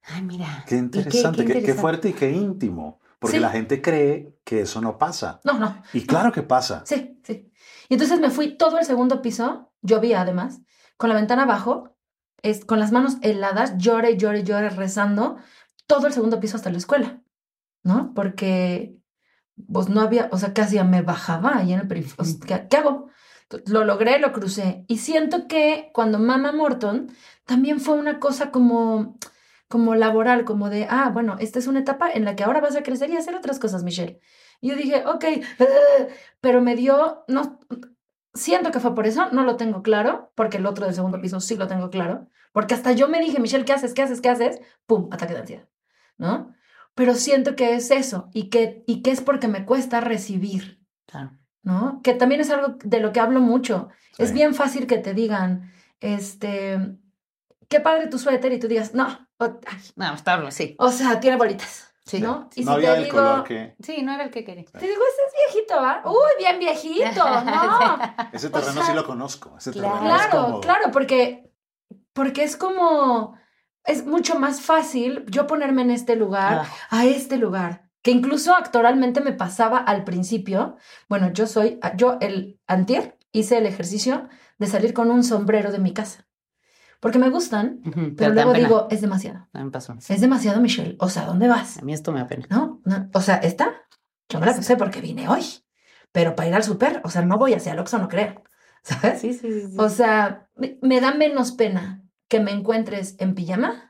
Ay, mira. Qué ¿Y interesante, qué, qué interesante? fuerte y qué íntimo. Porque Sí. la gente cree que eso no pasa. No, no, Y claro que pasa. sí, sí. Y entonces me fui todo el segundo piso llovía además, con la ventana abajo, es, con las manos heladas, llore, llore, llore, rezando todo el segundo piso hasta la escuela, ¿no? Porque pues no había, o sea, casi me bajaba ahí en el periférico. ¿qué, ¿Qué hago? Lo logré, lo crucé. Y siento que cuando Mama Morton también fue una cosa como, como laboral, como de, ah, bueno, esta es una etapa en la que ahora vas a crecer y hacer otras cosas, Michelle. Y yo dije, ok, <laughs> pero me dio, no, siento que fue por eso, no lo tengo claro, porque el otro del segundo piso sí lo tengo claro, porque hasta yo me dije, Michelle, ¿qué haces? ¿Qué haces? ¿Qué haces? ¡Pum! Ataque de ansiedad, ¿no? Pero siento que es eso y que, y que es porque me cuesta recibir, Claro. ¿No? Que también es algo de lo que hablo mucho. Es bien fácil que te digan, este, qué padre tu suéter y tú digas, no, o, ay, No, está bien, sí. o sea, tiene bolitas, Sí. ¿no? Y no si había te el digo, color que... Sí, no era el que quería. te digo, ese es viejito, ¿va? Uy, bien viejito, <laughs> no. Ese O terreno sea, sí lo conozco. Ese claro. terreno es como... claro, porque, porque es como, es mucho más fácil yo ponerme en este lugar, Ah. a este lugar, que incluso actoralmente me pasaba al principio. Bueno, yo soy, yo el antier hice el ejercicio de salir con un sombrero de mi casa, porque me gustan, pero luego digo, es demasiado, me pasó. es demasiado, Michelle, o sea, ¿dónde vas? A mí esto me da pena. ¿No? no o sea, esta, yo me la puse porque vine hoy, pero para ir al súper, o sea, no voy hacia el Oxxo, no creo, <laughs> ¿sabes? Sí, sí, sí. sí. O sea, me, me da menos pena que me encuentres en pijama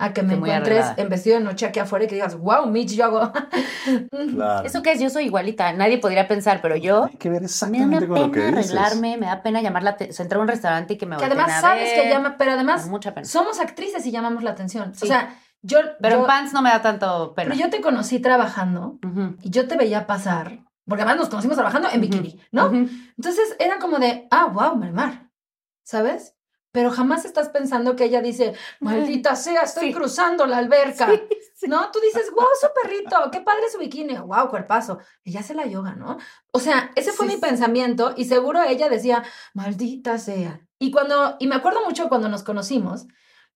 a que me Que muy encuentres en vestido de noche aquí afuera y que digas, wow, Mitch, yo hago. <laughs> Claro. ¿Eso qué es? Yo soy igualita. Nadie podría pensar, pero yo Hay que ver me da exactamente con lo que pena dices. arreglarme, me da pena llamar la atención, entrar a un restaurante y que me que además a sabes que ver. llama, pero además mucha pena. somos actrices y llamamos la atención. Sí. O sea, yo, Pero yo- en pants no me da tanto pena. pero yo te conocí trabajando Ujú. y yo te veía pasar, porque además nos conocimos trabajando en bikini, ¿no? Ujú. Entonces era como de, ah, wow, Marmar, ¿sabes? Pero jamás estás pensando que ella dice, maldita sea, estoy Sí. cruzando la alberca. Sí, sí. ¿No? Tú dices, wow, su perrito, qué padre su bikini, wow, cuerpazo. Ella hace la yoga, ¿no? O sea, ese fue mi pensamiento y seguro ella decía, maldita sea. Y cuando, y me acuerdo mucho cuando nos conocimos,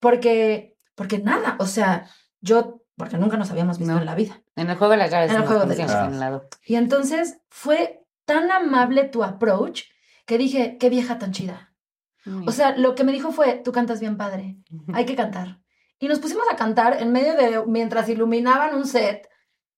porque, porque nada, o sea, yo, porque nunca nos habíamos visto No. en la vida. En el juego de las llaves. En el juego de las lado. Y entonces fue tan amable tu approach que dije, qué vieja tan chida. O sea, lo que me dijo fue, tú cantas bien padre, hay que cantar. Y nos pusimos a cantar en medio de, mientras iluminaban un set,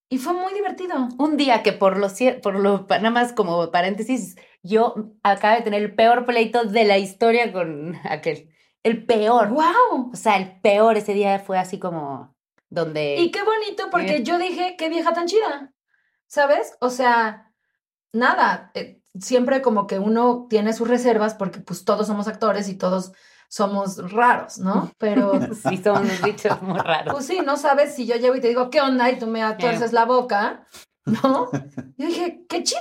y fue muy divertido. un día que por lo, por lo, nada más como paréntesis, yo acabo de tener el peor pleito de la historia con <laughs> aquel. El peor. ¡Wow! O sea, el peor ese día fue así como donde... Y qué bonito, porque yo dije, qué vieja tan chida, ¿sabes? O sea, nada, eh, siempre como que uno tiene sus reservas, porque pues todos somos actores y todos somos raros, ¿no? <laughs> Pero... Sí, son unos bichos muy raros. Pues sí, no sabes si yo llego y te digo, ¿qué onda? Y tú me tuerces la boca, ¿no? <laughs> Yo dije, qué chida.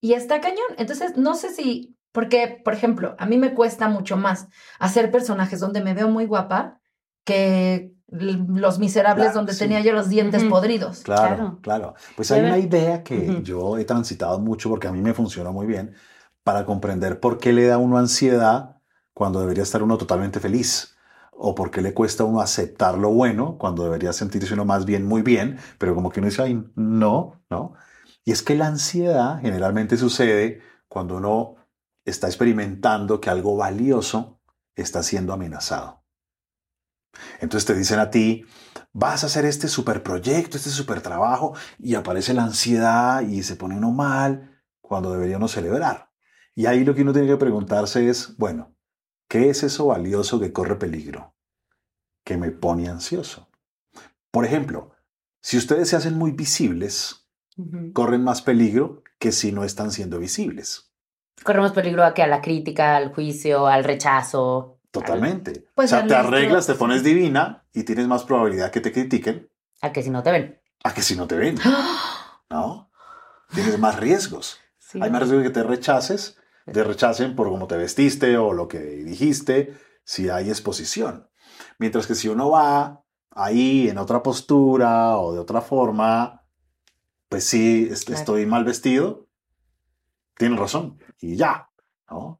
Y está cañón. Entonces, no sé si, porque, por ejemplo, a mí me cuesta mucho más hacer personajes donde me veo muy guapa que los miserables Claro, donde sí. tenía yo los dientes podridos. Claro, Claro. claro. Pues hay una idea que yo he transitado mucho porque a mí me funcionó muy bien para comprender por qué le da a uno ansiedad cuando debería estar uno totalmente feliz. O por qué le cuesta a uno aceptar lo bueno cuando debería sentirse uno más bien muy bien, pero como que uno dice, ay, no, no. Y es que la ansiedad generalmente sucede cuando uno está experimentando que algo valioso está siendo amenazado. Entonces te dicen a ti, vas a hacer este super proyecto, este super trabajo, y aparece la ansiedad y se pone uno mal cuando debería uno celebrar. Y ahí lo que uno tiene que preguntarse es, bueno, ¿qué es eso valioso que corre peligro? Que me pone ansioso. Por ejemplo, si ustedes se hacen muy visibles, corren más peligro que si no están siendo visibles. Corremos peligro a que a la crítica, al juicio, al rechazo. Totalmente. Pues o sea, te arreglas, te pones divina y tienes más probabilidad que te critiquen A que si no te ven. a que si no te ven, ¿no? Tienes más riesgos. Sí. Hay más riesgo de que te rechaces, te rechacen por cómo te vestiste o lo que dijiste, si hay exposición. Mientras que si uno va ahí en otra postura o de otra forma, pues sí, Claro. estoy mal vestido, tienes razón, y ya, ¿no?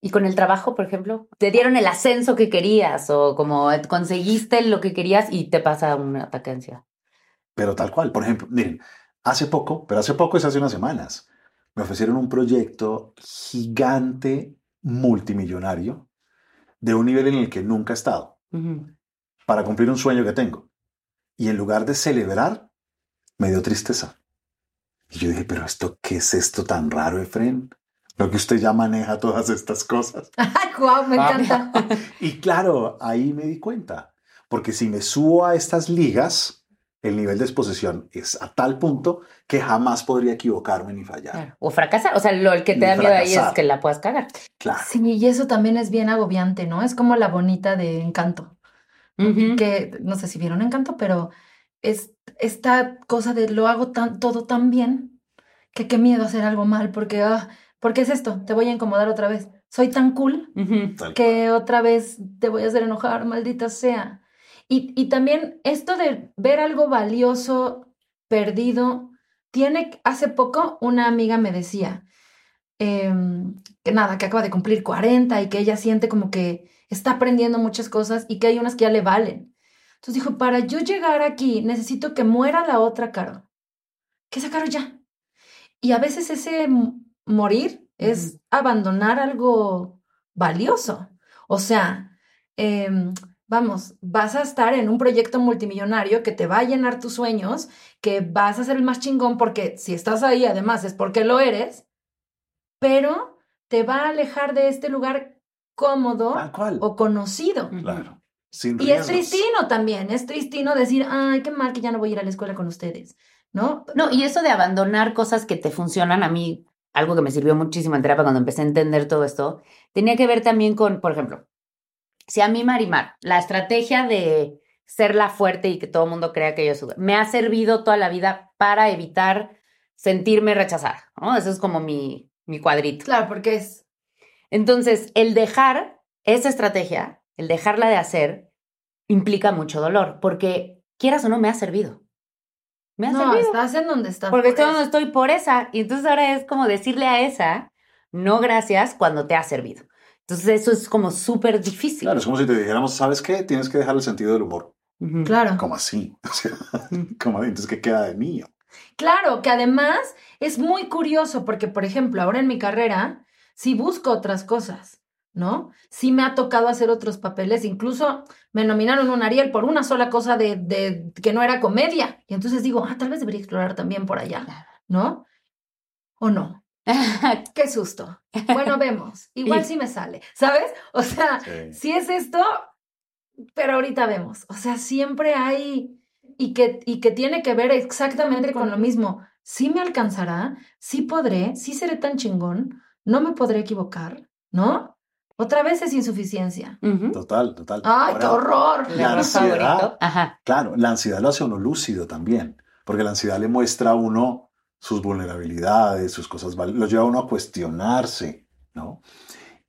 Y con el trabajo, por ejemplo, te dieron el ascenso que querías o como conseguiste lo que querías y te pasa un ataque de ansiedad. Pero tal cual, por ejemplo, miren, hace poco, pero hace poco es hace unas semanas, me ofrecieron un proyecto gigante multimillonario de un nivel en el que nunca he estado Ujú. para cumplir un sueño que tengo. Y en lugar de celebrar, me dio tristeza. Y yo dije, pero esto, ¿qué es esto tan raro, Efren? Lo que usted ya maneja todas estas cosas. <laughs> Ay, guau, me encanta. <laughs> Y claro, ahí me di cuenta, porque si me subo a estas ligas, el nivel de exposición es a tal punto que jamás podría equivocarme ni fallar. Claro. O fracasar. O sea, lo el que te Ni da miedo ahí es que la puedas cagar. Claro. Sí, y eso también es bien agobiante, ¿no? Es como la bonita de Encanto. Que no sé si vieron Encanto, pero es esta cosa de lo hago tan, todo tan bien que qué miedo hacer algo mal, porque, ah, porque es esto, te voy a incomodar otra vez. Soy tan cool que otra vez te voy a hacer enojar, maldita sea. Y, y también esto de ver algo valioso perdido, tiene, hace poco una amiga me decía em, que nada, que acaba de cumplir 40 y que ella siente como que está aprendiendo muchas cosas y que hay unas que ya le valen. Entonces dijo, para yo llegar aquí necesito que muera la otra Caro. Que esa Caro ya. Y a veces ese morir es abandonar algo valioso. O sea, em, vamos, vas a estar en un proyecto multimillonario que te va a llenar tus sueños, que vas a ser el más chingón porque si estás ahí además es porque lo eres, pero te va a alejar de este lugar cómodo cual. o conocido. Claro. Sin Y es tristino también, es tristino decir, ay, qué mal que ya no voy a ir a la escuela con ustedes, ¿no? No, y eso de abandonar cosas que te funcionan, a mí, algo que me sirvió muchísimo en terapia cuando empecé a entender todo esto, tenía que ver también con, por ejemplo, si a mí Marimar, la estrategia de ser la fuerte y que todo el mundo crea que yo soy, me ha servido toda la vida para evitar sentirme rechazada, ¿no? Eso es como mi, mi cuadrito. Claro, porque es, Entonces, el dejar esa estrategia, el dejarla de hacer, implica mucho dolor, porque quieras o no, me ha servido. Me ha no, servido. estás en donde estás. Porque por estoy donde estoy por esa. Y entonces ahora es como decirle a esa, no gracias cuando te ha servido. Entonces eso es como súper difícil. Claro, es como si te dijéramos, ¿sabes qué? Tienes que dejar el sentido del humor. Claro. Como así. <laughs> O sea, como entonces, ¿qué queda de mí? Claro, que además es muy curioso porque, por ejemplo, ahora en mi carrera, sí busco otras cosas, ¿no? Sí me ha tocado hacer otros papeles, incluso me nominaron un Ariel por una sola cosa de, de que no era comedia. Y entonces digo, ah, tal vez debería explorar también por allá, ¿no? ¿O no? <laughs> Qué susto. Bueno, vemos. Igual sí me sale, ¿sabes? O sea, Sí. si es esto, pero ahorita vemos. O sea, siempre hay y que, y que tiene que ver exactamente con lo mismo. Sí me alcanzará, sí podré, sí seré tan chingón, no me podré equivocar, ¿no? Otra vez es insuficiencia. Total, total. ¡Ay, qué horror! La ansiedad. favorito. Ajá. Claro, la ansiedad lo hace a uno lúcido también, porque la ansiedad le muestra a uno sus vulnerabilidades, sus cosas, lo lleva a uno a cuestionarse, ¿no?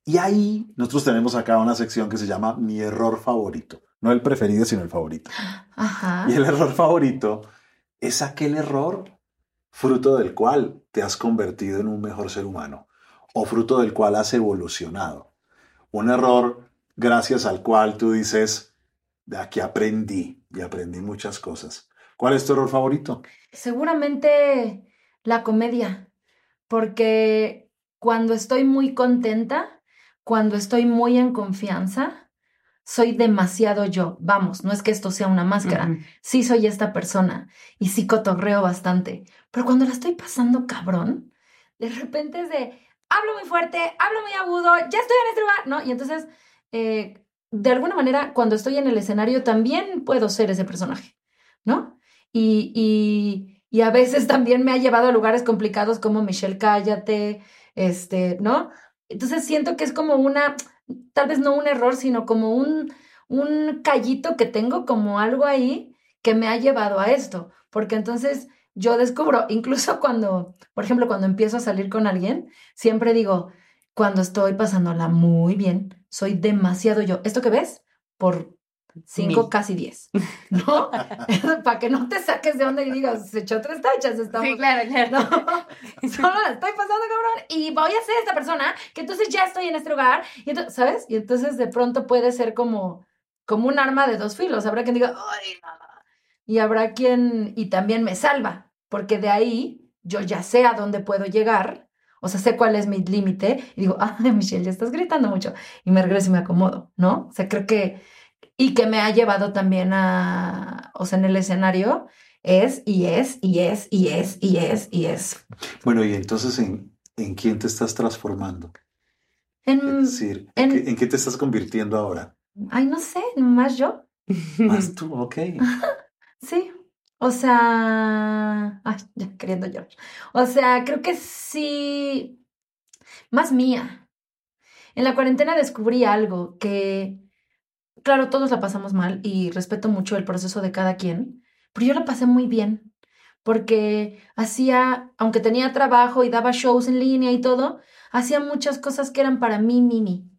Y ahí nosotros tenemos acá una sección que se llama mi error favorito, no el preferido, sino el favorito. Ajá. Y el error favorito es aquel error fruto del cual te has convertido en un mejor ser humano o fruto del cual has evolucionado. Un error gracias al cual tú dices, de aquí aprendí y aprendí muchas cosas. ¿Cuál es tu error favorito? Seguramente la comedia, porque cuando estoy muy contenta, cuando estoy muy en confianza, soy demasiado yo. Vamos, no es que esto sea una máscara, sí soy esta persona y sí cotorreo bastante, pero cuando la estoy pasando cabrón, de repente es de, hablo muy fuerte, hablo muy agudo, ya estoy en este lugar, ¿no? Y entonces, eh, de alguna manera, cuando estoy en el escenario también puedo ser ese personaje, ¿no? Y, y, y a veces <laughs> también me ha llevado a lugares complicados como Michelle Cállate, este, ¿no? Entonces siento que es como una, tal vez no un error, sino como un, un callito que tengo, como algo ahí que me ha llevado a esto. Porque entonces yo descubro, incluso cuando, por ejemplo, cuando empiezo a salir con alguien, siempre digo, cuando estoy pasándola muy bien, soy demasiado yo. ¿Esto que ves? Por cinco, Mil. casi diez, <laughs> ¿no? Para que no te saques de onda y digas, se echó tres tachas, estamos... Sí, claro, claro. <laughs> No, solo la estoy pasando, cabrón, y voy a ser esta persona, que entonces ya estoy en este lugar, y entonces, ¿sabes? Y entonces de pronto puede ser como, como un arma de dos filos. Habrá quien diga, ¡ay, no! Y habrá quien, y también me salva, porque de ahí yo ya sé a dónde puedo llegar, O sea, sé cuál es mi límite y digo, <laughs> ah, Michelle, ya estás gritando mucho. Y me regreso y me acomodo, ¿no? O sea, creo que, y que me ha llevado también a, o sea, en el escenario, es y es y es y es y es y es. Bueno, y entonces, ¿en, en quién te estás transformando? En, Es decir, ¿en, qué, en qué te estás convirtiendo ahora? ay, no sé, más yo. Más tú, ok. <laughs> Sí. O sea, ay, ya queriendo llorar. O sea, creo que sí, más mía. En la cuarentena descubrí algo que, claro, todos la pasamos mal y respeto mucho el proceso de cada quien, pero yo la pasé muy bien porque hacía, aunque tenía trabajo y daba shows en línea y todo, hacía muchas cosas que eran para mí, Mimi.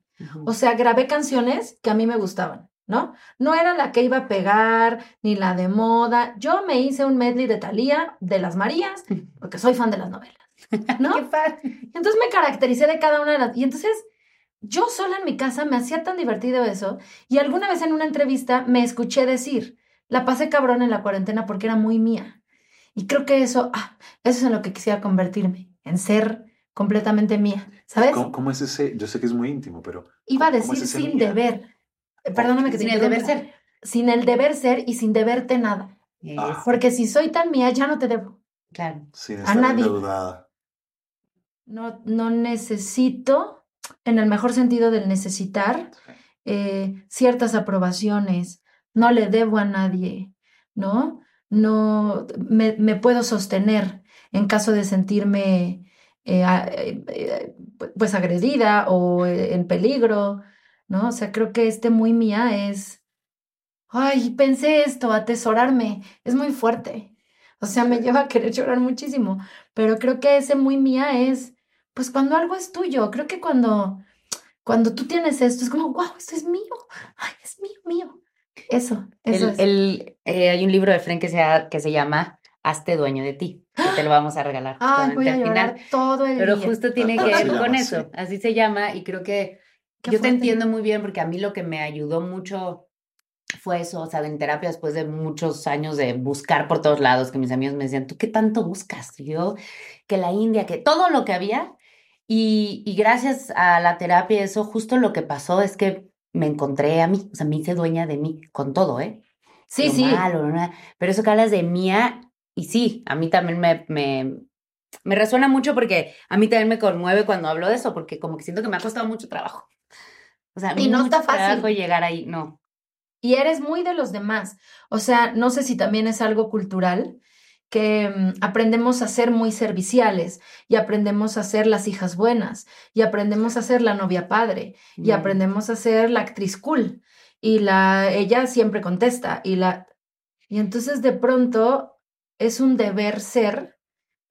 O sea, grabé canciones que a mí me gustaban, ¿no? No era la que iba a pegar, ni la de moda. Yo me hice un medley de Thalía, de las Marías, porque soy fan de las novelas, <laughs> ¿no? Qué padre. Entonces me caractericé de cada una de las... Y entonces yo sola en mi casa me hacía tan divertido eso. Y alguna vez en una entrevista me escuché decir, la pasé cabrón en la cuarentena porque era muy mía. Y creo que eso, ah, eso es en lo que quisiera convertirme, en ser completamente mía, ¿sabes? ¿Cómo, cómo es ese? Yo sé que es muy íntimo, pero Iba a ¿cómo es decir sin mía? deber. Eh, Perdóname que te Sin el deber ser. Sin el deber ser y sin deberte nada. Ah. Porque si soy tan mía, ya no te debo. claro. sin A nadie. endeudada. No, no necesito, en el mejor sentido del necesitar, eh, ciertas aprobaciones. No le debo a nadie, ¿no? No me, me puedo sostener en caso de sentirme eh, pues agredida o en peligro, ¿no? O sea, creo que este muy mía es, ay, pensé esto, atesorarme, es muy fuerte. O sea, me lleva a querer llorar muchísimo, pero creo que ese muy mía es, pues cuando algo es tuyo, creo que cuando, cuando tú tienes esto, es como, wow, esto es mío, ay, es mío, mío. Eso, eso El- es. el, eh, hay un libro de Fren que se, ha- que se llama Hazte dueño de ti, que te lo vamos a regalar Ay, voy a al final. todo el Pero día. justo tiene que ver con llama, eso, sí. así se llama, y creo que Yo te entiendo muy bien porque a mí lo que me ayudó mucho fue eso, o sea, en terapia después de muchos años de buscar por todos lados, que mis amigos me decían, ¿tú qué tanto buscas? Y yo, que la India, que todo lo que había. Y, y gracias a la terapia, eso justo lo que pasó es que me encontré a mí, o sea, me hice dueña de mí con todo, ¿eh? Sí, lo sí. malo, pero eso que hablas de mía, y sí, a mí también me, me, me resuena mucho porque a mí también me conmueve cuando hablo de eso, porque como que siento que me ha costado mucho trabajo. O sea, Y no está fácil. llegar ahí, no. Y eres muy de los demás. O sea, no sé si también es algo cultural, que mm, aprendemos a ser muy serviciales y aprendemos a ser las hijas buenas y aprendemos a ser la novia padre y aprendemos a ser la actriz cool y la ella siempre contesta y la y entonces de pronto es un deber ser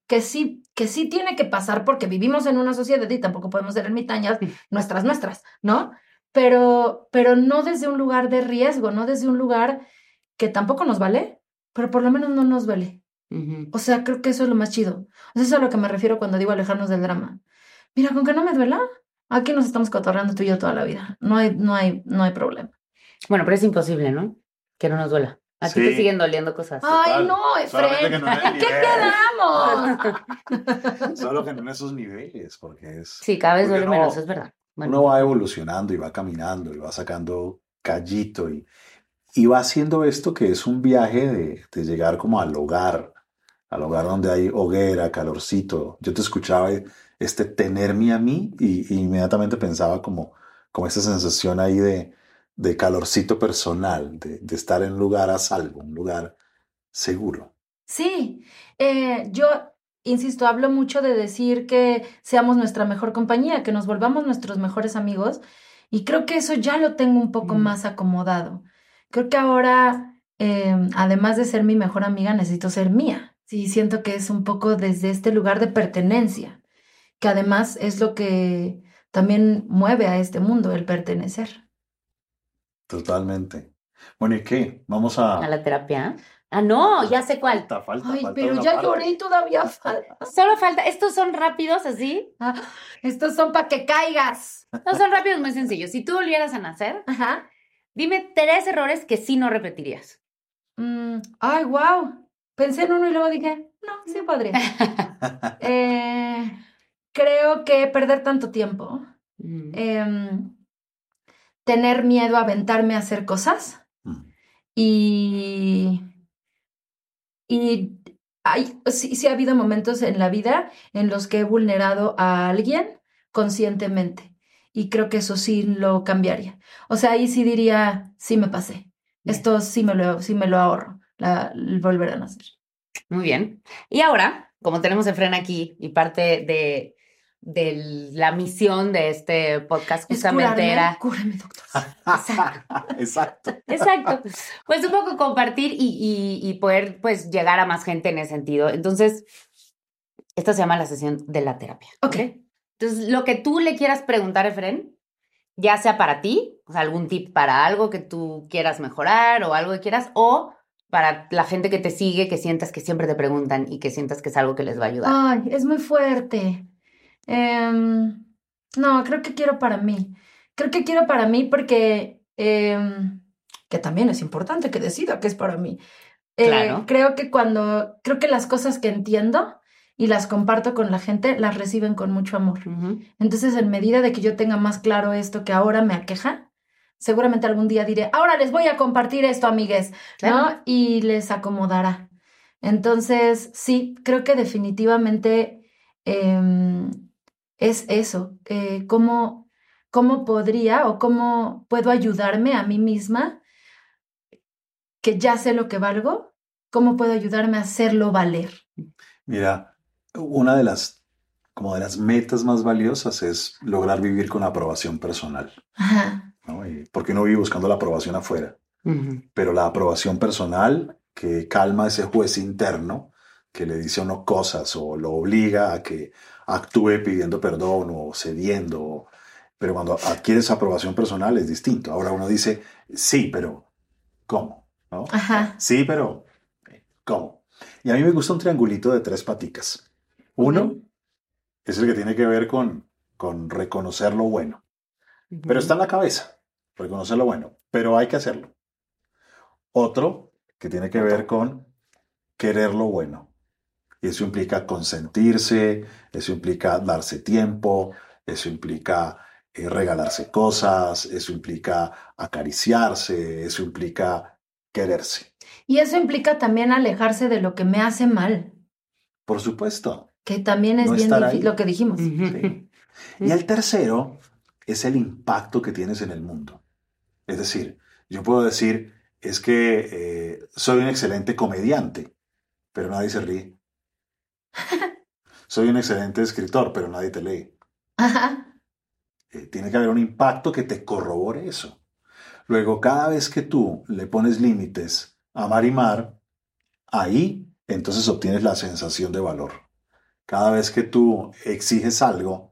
que sí que sí tiene que pasar porque vivimos en una sociedad y tampoco podemos ser ermitañas <laughs> nuestras nuestras, ¿no? Pero pero no desde un lugar de riesgo, no desde un lugar que tampoco nos vale, pero por lo menos no nos duele. O sea, creo que eso es lo más chido. O sea, eso es a lo que me refiero cuando digo alejarnos del drama. Mira, con que no me duela, aquí nos estamos cotorreando tú y yo toda la vida. No hay, no hay, no hay problema. Bueno, pero es imposible, ¿no? Que no nos duela. A ti te Sí. siguen doliendo cosas. Ay, Total. no, que en ¿En qué quedamos? Solo que no <laughs> en esos niveles, porque es... Sí, cada vez duele no- menos, es verdad. Bueno, Uno va evolucionando y va caminando y va sacando callito y, y va haciendo esto que es un viaje de, de llegar como al hogar, al hogar donde hay hoguera, calorcito. Yo te escuchaba este tenerme a mí y, y inmediatamente pensaba como, como esa sensación ahí de, de calorcito personal, de, de estar en un lugar a salvo, un lugar seguro. Sí, eh, yo insisto, hablo mucho de decir que seamos nuestra mejor compañía, que nos volvamos nuestros mejores amigos, y creo que eso ya lo tengo un poco Mm. más acomodado. Creo que ahora, eh, además de ser mi mejor amiga, necesito ser mía. Sí, siento que es un poco desde este lugar de pertenencia, que además es lo que también mueve a este mundo, el pertenecer. Totalmente. Bueno, ¿y qué? Vamos a... a la terapia. Ah, no, ya sé cuál. Falta, falta, Ay, falta pero ya parte. lloré y todavía falta. <laughs> Solo falta, estos son rápidos así. Ah, estos son para que caigas. No son rápidos, muy sencillos. Si tú volvieras a nacer, Ajá. dime tres errores que sí no repetirías. Mm, ay, wow. Pensé en uno y luego dije, no, sí podría. <laughs> Eh, creo que perder tanto tiempo, Mm. em, tener miedo a aventarme a hacer cosas Mm. y, y hay, sí, sí ha habido momentos en la vida en los que he vulnerado a alguien conscientemente y creo que eso sí lo cambiaría. O sea, ahí sí diría, sí me pasé. Bien. Esto sí me lo, sí me lo ahorro, la, el volver a nacer. Muy bien. Y ahora, como tenemos a Fren aquí y parte de, de la misión de este podcast Es justamente curarme, era... cúrame, doctor. Exacto. Exacto. Exacto. Pues un poco compartir y, y- y poder pues llegar a más gente en ese sentido. Entonces, esta se llama la sesión de la terapia. Ok. Entonces, lo que tú le quieras preguntar, Efren, ya sea para ti, o sea, algún tip para algo que tú quieras mejorar o algo que quieras, o para la gente que te sigue, que sientas que siempre te preguntan y que sientas que es algo que les va a ayudar. Ay, es muy fuerte. Em, no, creo que quiero para mí. Creo que quiero para mí porque, em, que también es importante que decida que es para mí. Eh, Claro. Creo que cuando, creo que las cosas que entiendo y las comparto con la gente, las reciben con mucho amor. Entonces, en medida de que yo tenga más claro esto que ahora me aqueja, seguramente algún día diré, ahora les voy a compartir esto, amigues, Claro. ¿no? Y les acomodará. Entonces, sí, creo que definitivamente em, es eso. eh, ¿cómo, ¿Cómo podría o cómo puedo ayudarme a mí misma, que ya sé lo que valgo? ¿Cómo puedo ayudarme a hacerlo valer? Mira, una de las, como de las metas más valiosas es lograr vivir con aprobación personal. Ajá. ¿no? Y porque uno vive buscando la aprobación afuera, pero la aprobación personal que calma ese juez interno que le dice a uno cosas o lo obliga a que actúe pidiendo perdón o cediendo. Pero cuando adquieres aprobación personal es distinto. Ahora uno dice, sí, pero ¿cómo? ¿No? Ajá. Sí, pero ¿cómo? Y a mí me gusta un triangulito de tres paticas. Uno es el que tiene que ver con, con reconocer lo bueno. Pero está en la cabeza, reconocer lo bueno, pero hay que hacerlo. Otro que tiene que ver con querer lo bueno. Y eso implica consentirse, eso implica darse tiempo, eso implica eh, regalarse cosas, eso implica acariciarse, eso implica quererse. Y eso implica también alejarse de lo que me hace mal, Por supuesto. que también es No bien difícil, lo que dijimos. Sí. Y el tercero es el impacto que tienes en el mundo. Es decir, yo puedo decir, es que eh, soy un excelente comediante, pero nadie se ríe. Soy un excelente escritor, pero nadie te lee. Ajá. Eh, tiene que haber un impacto que te corrobore eso. Luego, cada vez que tú le pones límites a Marimar, ahí entonces obtienes la sensación de valor. Cada vez que tú exiges algo,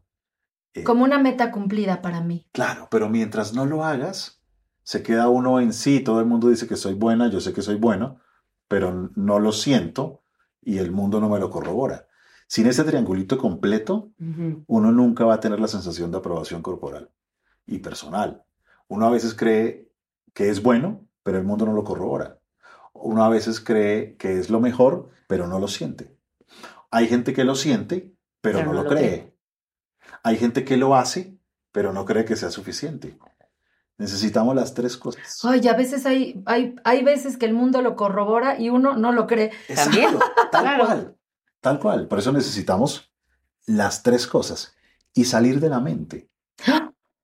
eh, Como una meta cumplida para mí. Claro, pero mientras no lo hagas, se queda uno en sí. Todo el mundo dice que soy buena, yo sé que soy bueno, pero no lo siento y el mundo no me lo corrobora. Sin ese triangulito completo, uno nunca va a tener la sensación de aprobación corporal y personal. Uno a veces cree que es bueno, pero el mundo no lo corrobora. Uno a veces cree que es lo mejor, pero no lo siente. Hay gente que lo siente, pero, no, lo cree. Hay gente que lo hace, pero no cree que sea suficiente. Necesitamos las tres cosas. Ay, a veces hay, hay, hay veces que el mundo lo corrobora y uno no lo cree. También, tal claro. cual. Tal cual. Por eso necesitamos las tres cosas y salir de la mente.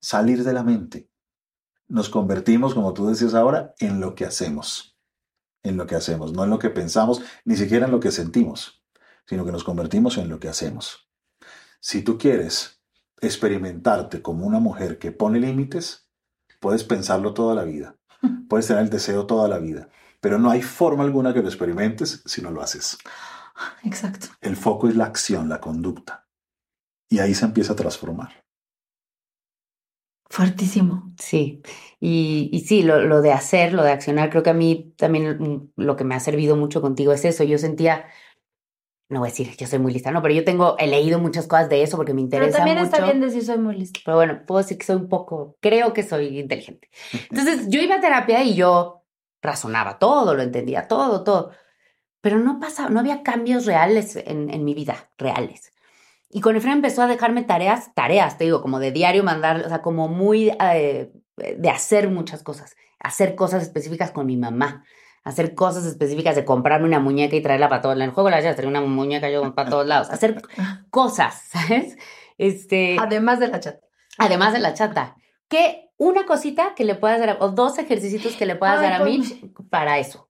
Salir de la mente. Nos convertimos, como tú decías ahora, en lo que hacemos. En lo que hacemos, no en lo que pensamos, ni siquiera en lo que sentimos, sino que nos convertimos en lo que hacemos. Si tú quieres experimentarte como una mujer que pone límites, puedes pensarlo toda la vida. <laughs> Puedes tener el deseo toda la vida. Pero no hay forma alguna que lo experimentes si no lo haces. Exacto. El foco es la acción, la conducta. Y ahí se empieza a transformar. Fuertísimo. Sí, y, y sí, lo, lo de hacer, lo de accionar, creo que a mí también lo que me ha servido mucho contigo es eso. Yo sentía, no voy a decir, yo soy muy lista, no, pero yo tengo, he leído muchas cosas de eso porque me Pero interesa también mucho. está bien decir soy muy lista. Pero bueno, puedo decir que soy un poco, creo que soy inteligente. Entonces, yo iba a terapia y yo razonaba todo, lo entendía todo, todo. Pero no pasaba, no había cambios reales en, en mi vida, reales. Y con Efraín empezó a dejarme tareas, tareas, te digo, como de diario mandar, o sea, como muy eh, de hacer muchas cosas, hacer cosas específicas con mi mamá, hacer cosas específicas de comprarme una muñeca y traerla para todos lados. En el juego la ya traer una muñeca yo para todos lados, hacer <laughs> cosas, ¿sabes? Este, Además de la chata. además de la chata. Que una cosita que le puedas dar, o dos ejercicios que le puedas Ay, dar a mí pues- para eso.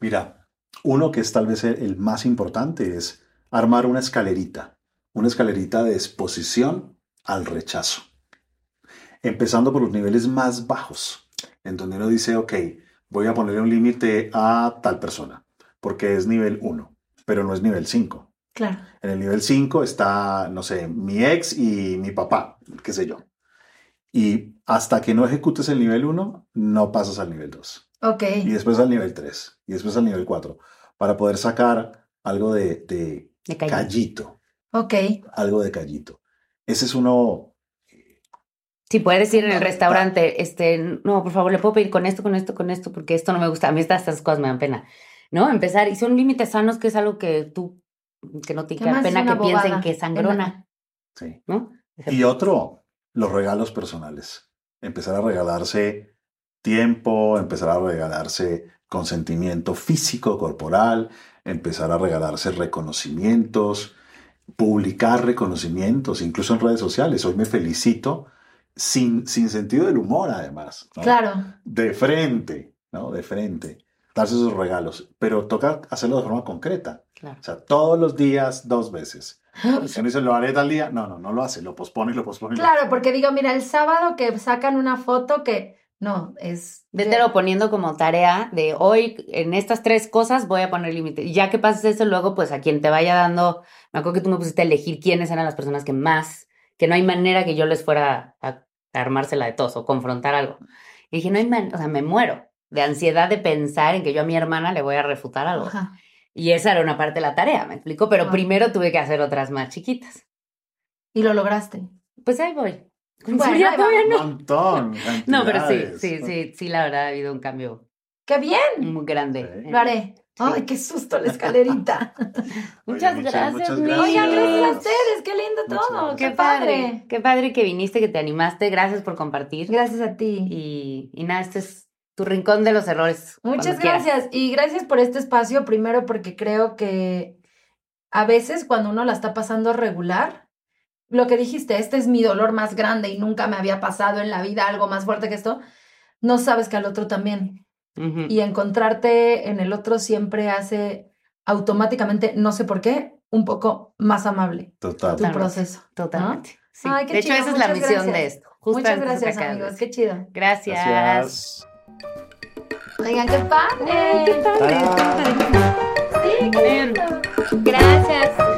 Mira, uno que es tal vez el el más importante es armar una escalerita, una escalerita de exposición al rechazo. Empezando por los niveles más bajos, en donde uno dice, ok, voy a ponerle un límite a tal persona, porque es nivel 1, pero no es nivel 5. Claro. En el nivel 5 está, no sé, mi ex y mi papá, qué sé yo. Y hasta que no ejecutes el nivel 1, no pasas al nivel 2 Ok. y después al nivel 3 y después al nivel 4 para poder sacar algo de, de De callito. callito, Ok. algo de callito. Ese es uno, Si puedes ir en el restaurante, este, no, por favor, le puedo pedir con esto, con esto, con esto, porque esto no me gusta. A mí estas, estas cosas me dan pena. ¿No? Empezar, y son límites sanos, que es algo que tú, que no te ¿Qué da pena que piensen que es sangrona, sí. ¿no? Y otro, los regalos personales. Empezar a regalarse tiempo, empezar a regalarse consentimiento físico, corporal, empezar a regalarse reconocimientos, publicar reconocimientos, incluso en redes sociales. Hoy me felicito sin, sin sentido del humor, además. ¿no? Claro. De frente, ¿no? De frente. Darse esos regalos. Pero toca hacerlo de forma concreta. Claro. O sea, todos los días, dos veces. <laughs> Si uno dice, lo haré tal día, no, no, no lo hace, lo pospone y lo pospone. lo- Claro, porque digo, mira, el sábado que sacan una foto que no, es. Vételo poniendo como tarea de hoy, en estas tres cosas voy a poner límite. Y ya que pases eso, luego, pues a quien te vaya dando, me acuerdo que tú me pusiste a elegir quiénes eran las personas que más, que no hay manera que yo les fuera a, a armársela de tos o confrontar algo. Y dije, no hay manera, o sea, me muero de ansiedad de pensar en que yo a mi hermana le voy a refutar algo. Ajá. Y esa era una parte de la tarea, ¿me explico? Pero primero tuve que hacer otras más chiquitas. Y lo lograste. Pues ahí voy. Con Bueno, ahí todavía Un no. montón. <laughs> No, pero sí, sí, sí, sí, la verdad ha habido un cambio ¡Qué bien! muy grande. Sí. Lo haré. Ay, qué susto la escalerita. <laughs> Muchas Oye, gracias, muchas gracias. Oigan, gracias a ustedes, qué lindo Muchas todo. gracias. Qué, Qué padre. padre, qué padre que viniste, que te animaste. Gracias por compartir. Gracias a ti. Y, y nada, este es tu rincón de los errores. Muchas gracias. Y gracias por este espacio, primero porque creo que a veces cuando uno la está pasando regular, lo que dijiste, este es mi dolor más grande y nunca me había pasado en la vida algo más fuerte que esto, no sabes que al otro también. Y encontrarte en el otro siempre hace automáticamente, no sé por qué, un poco más amable Total. tu proceso. Totalmente. Sí. Ay, qué de hecho, esa es la misión de esto. justo Muchas gracias, amigos. Qué chido. Gracias. Gracias. Oigan, qué padre. Ay, qué padre. Tarán. Sí, qué Bien. lindo. Gracias.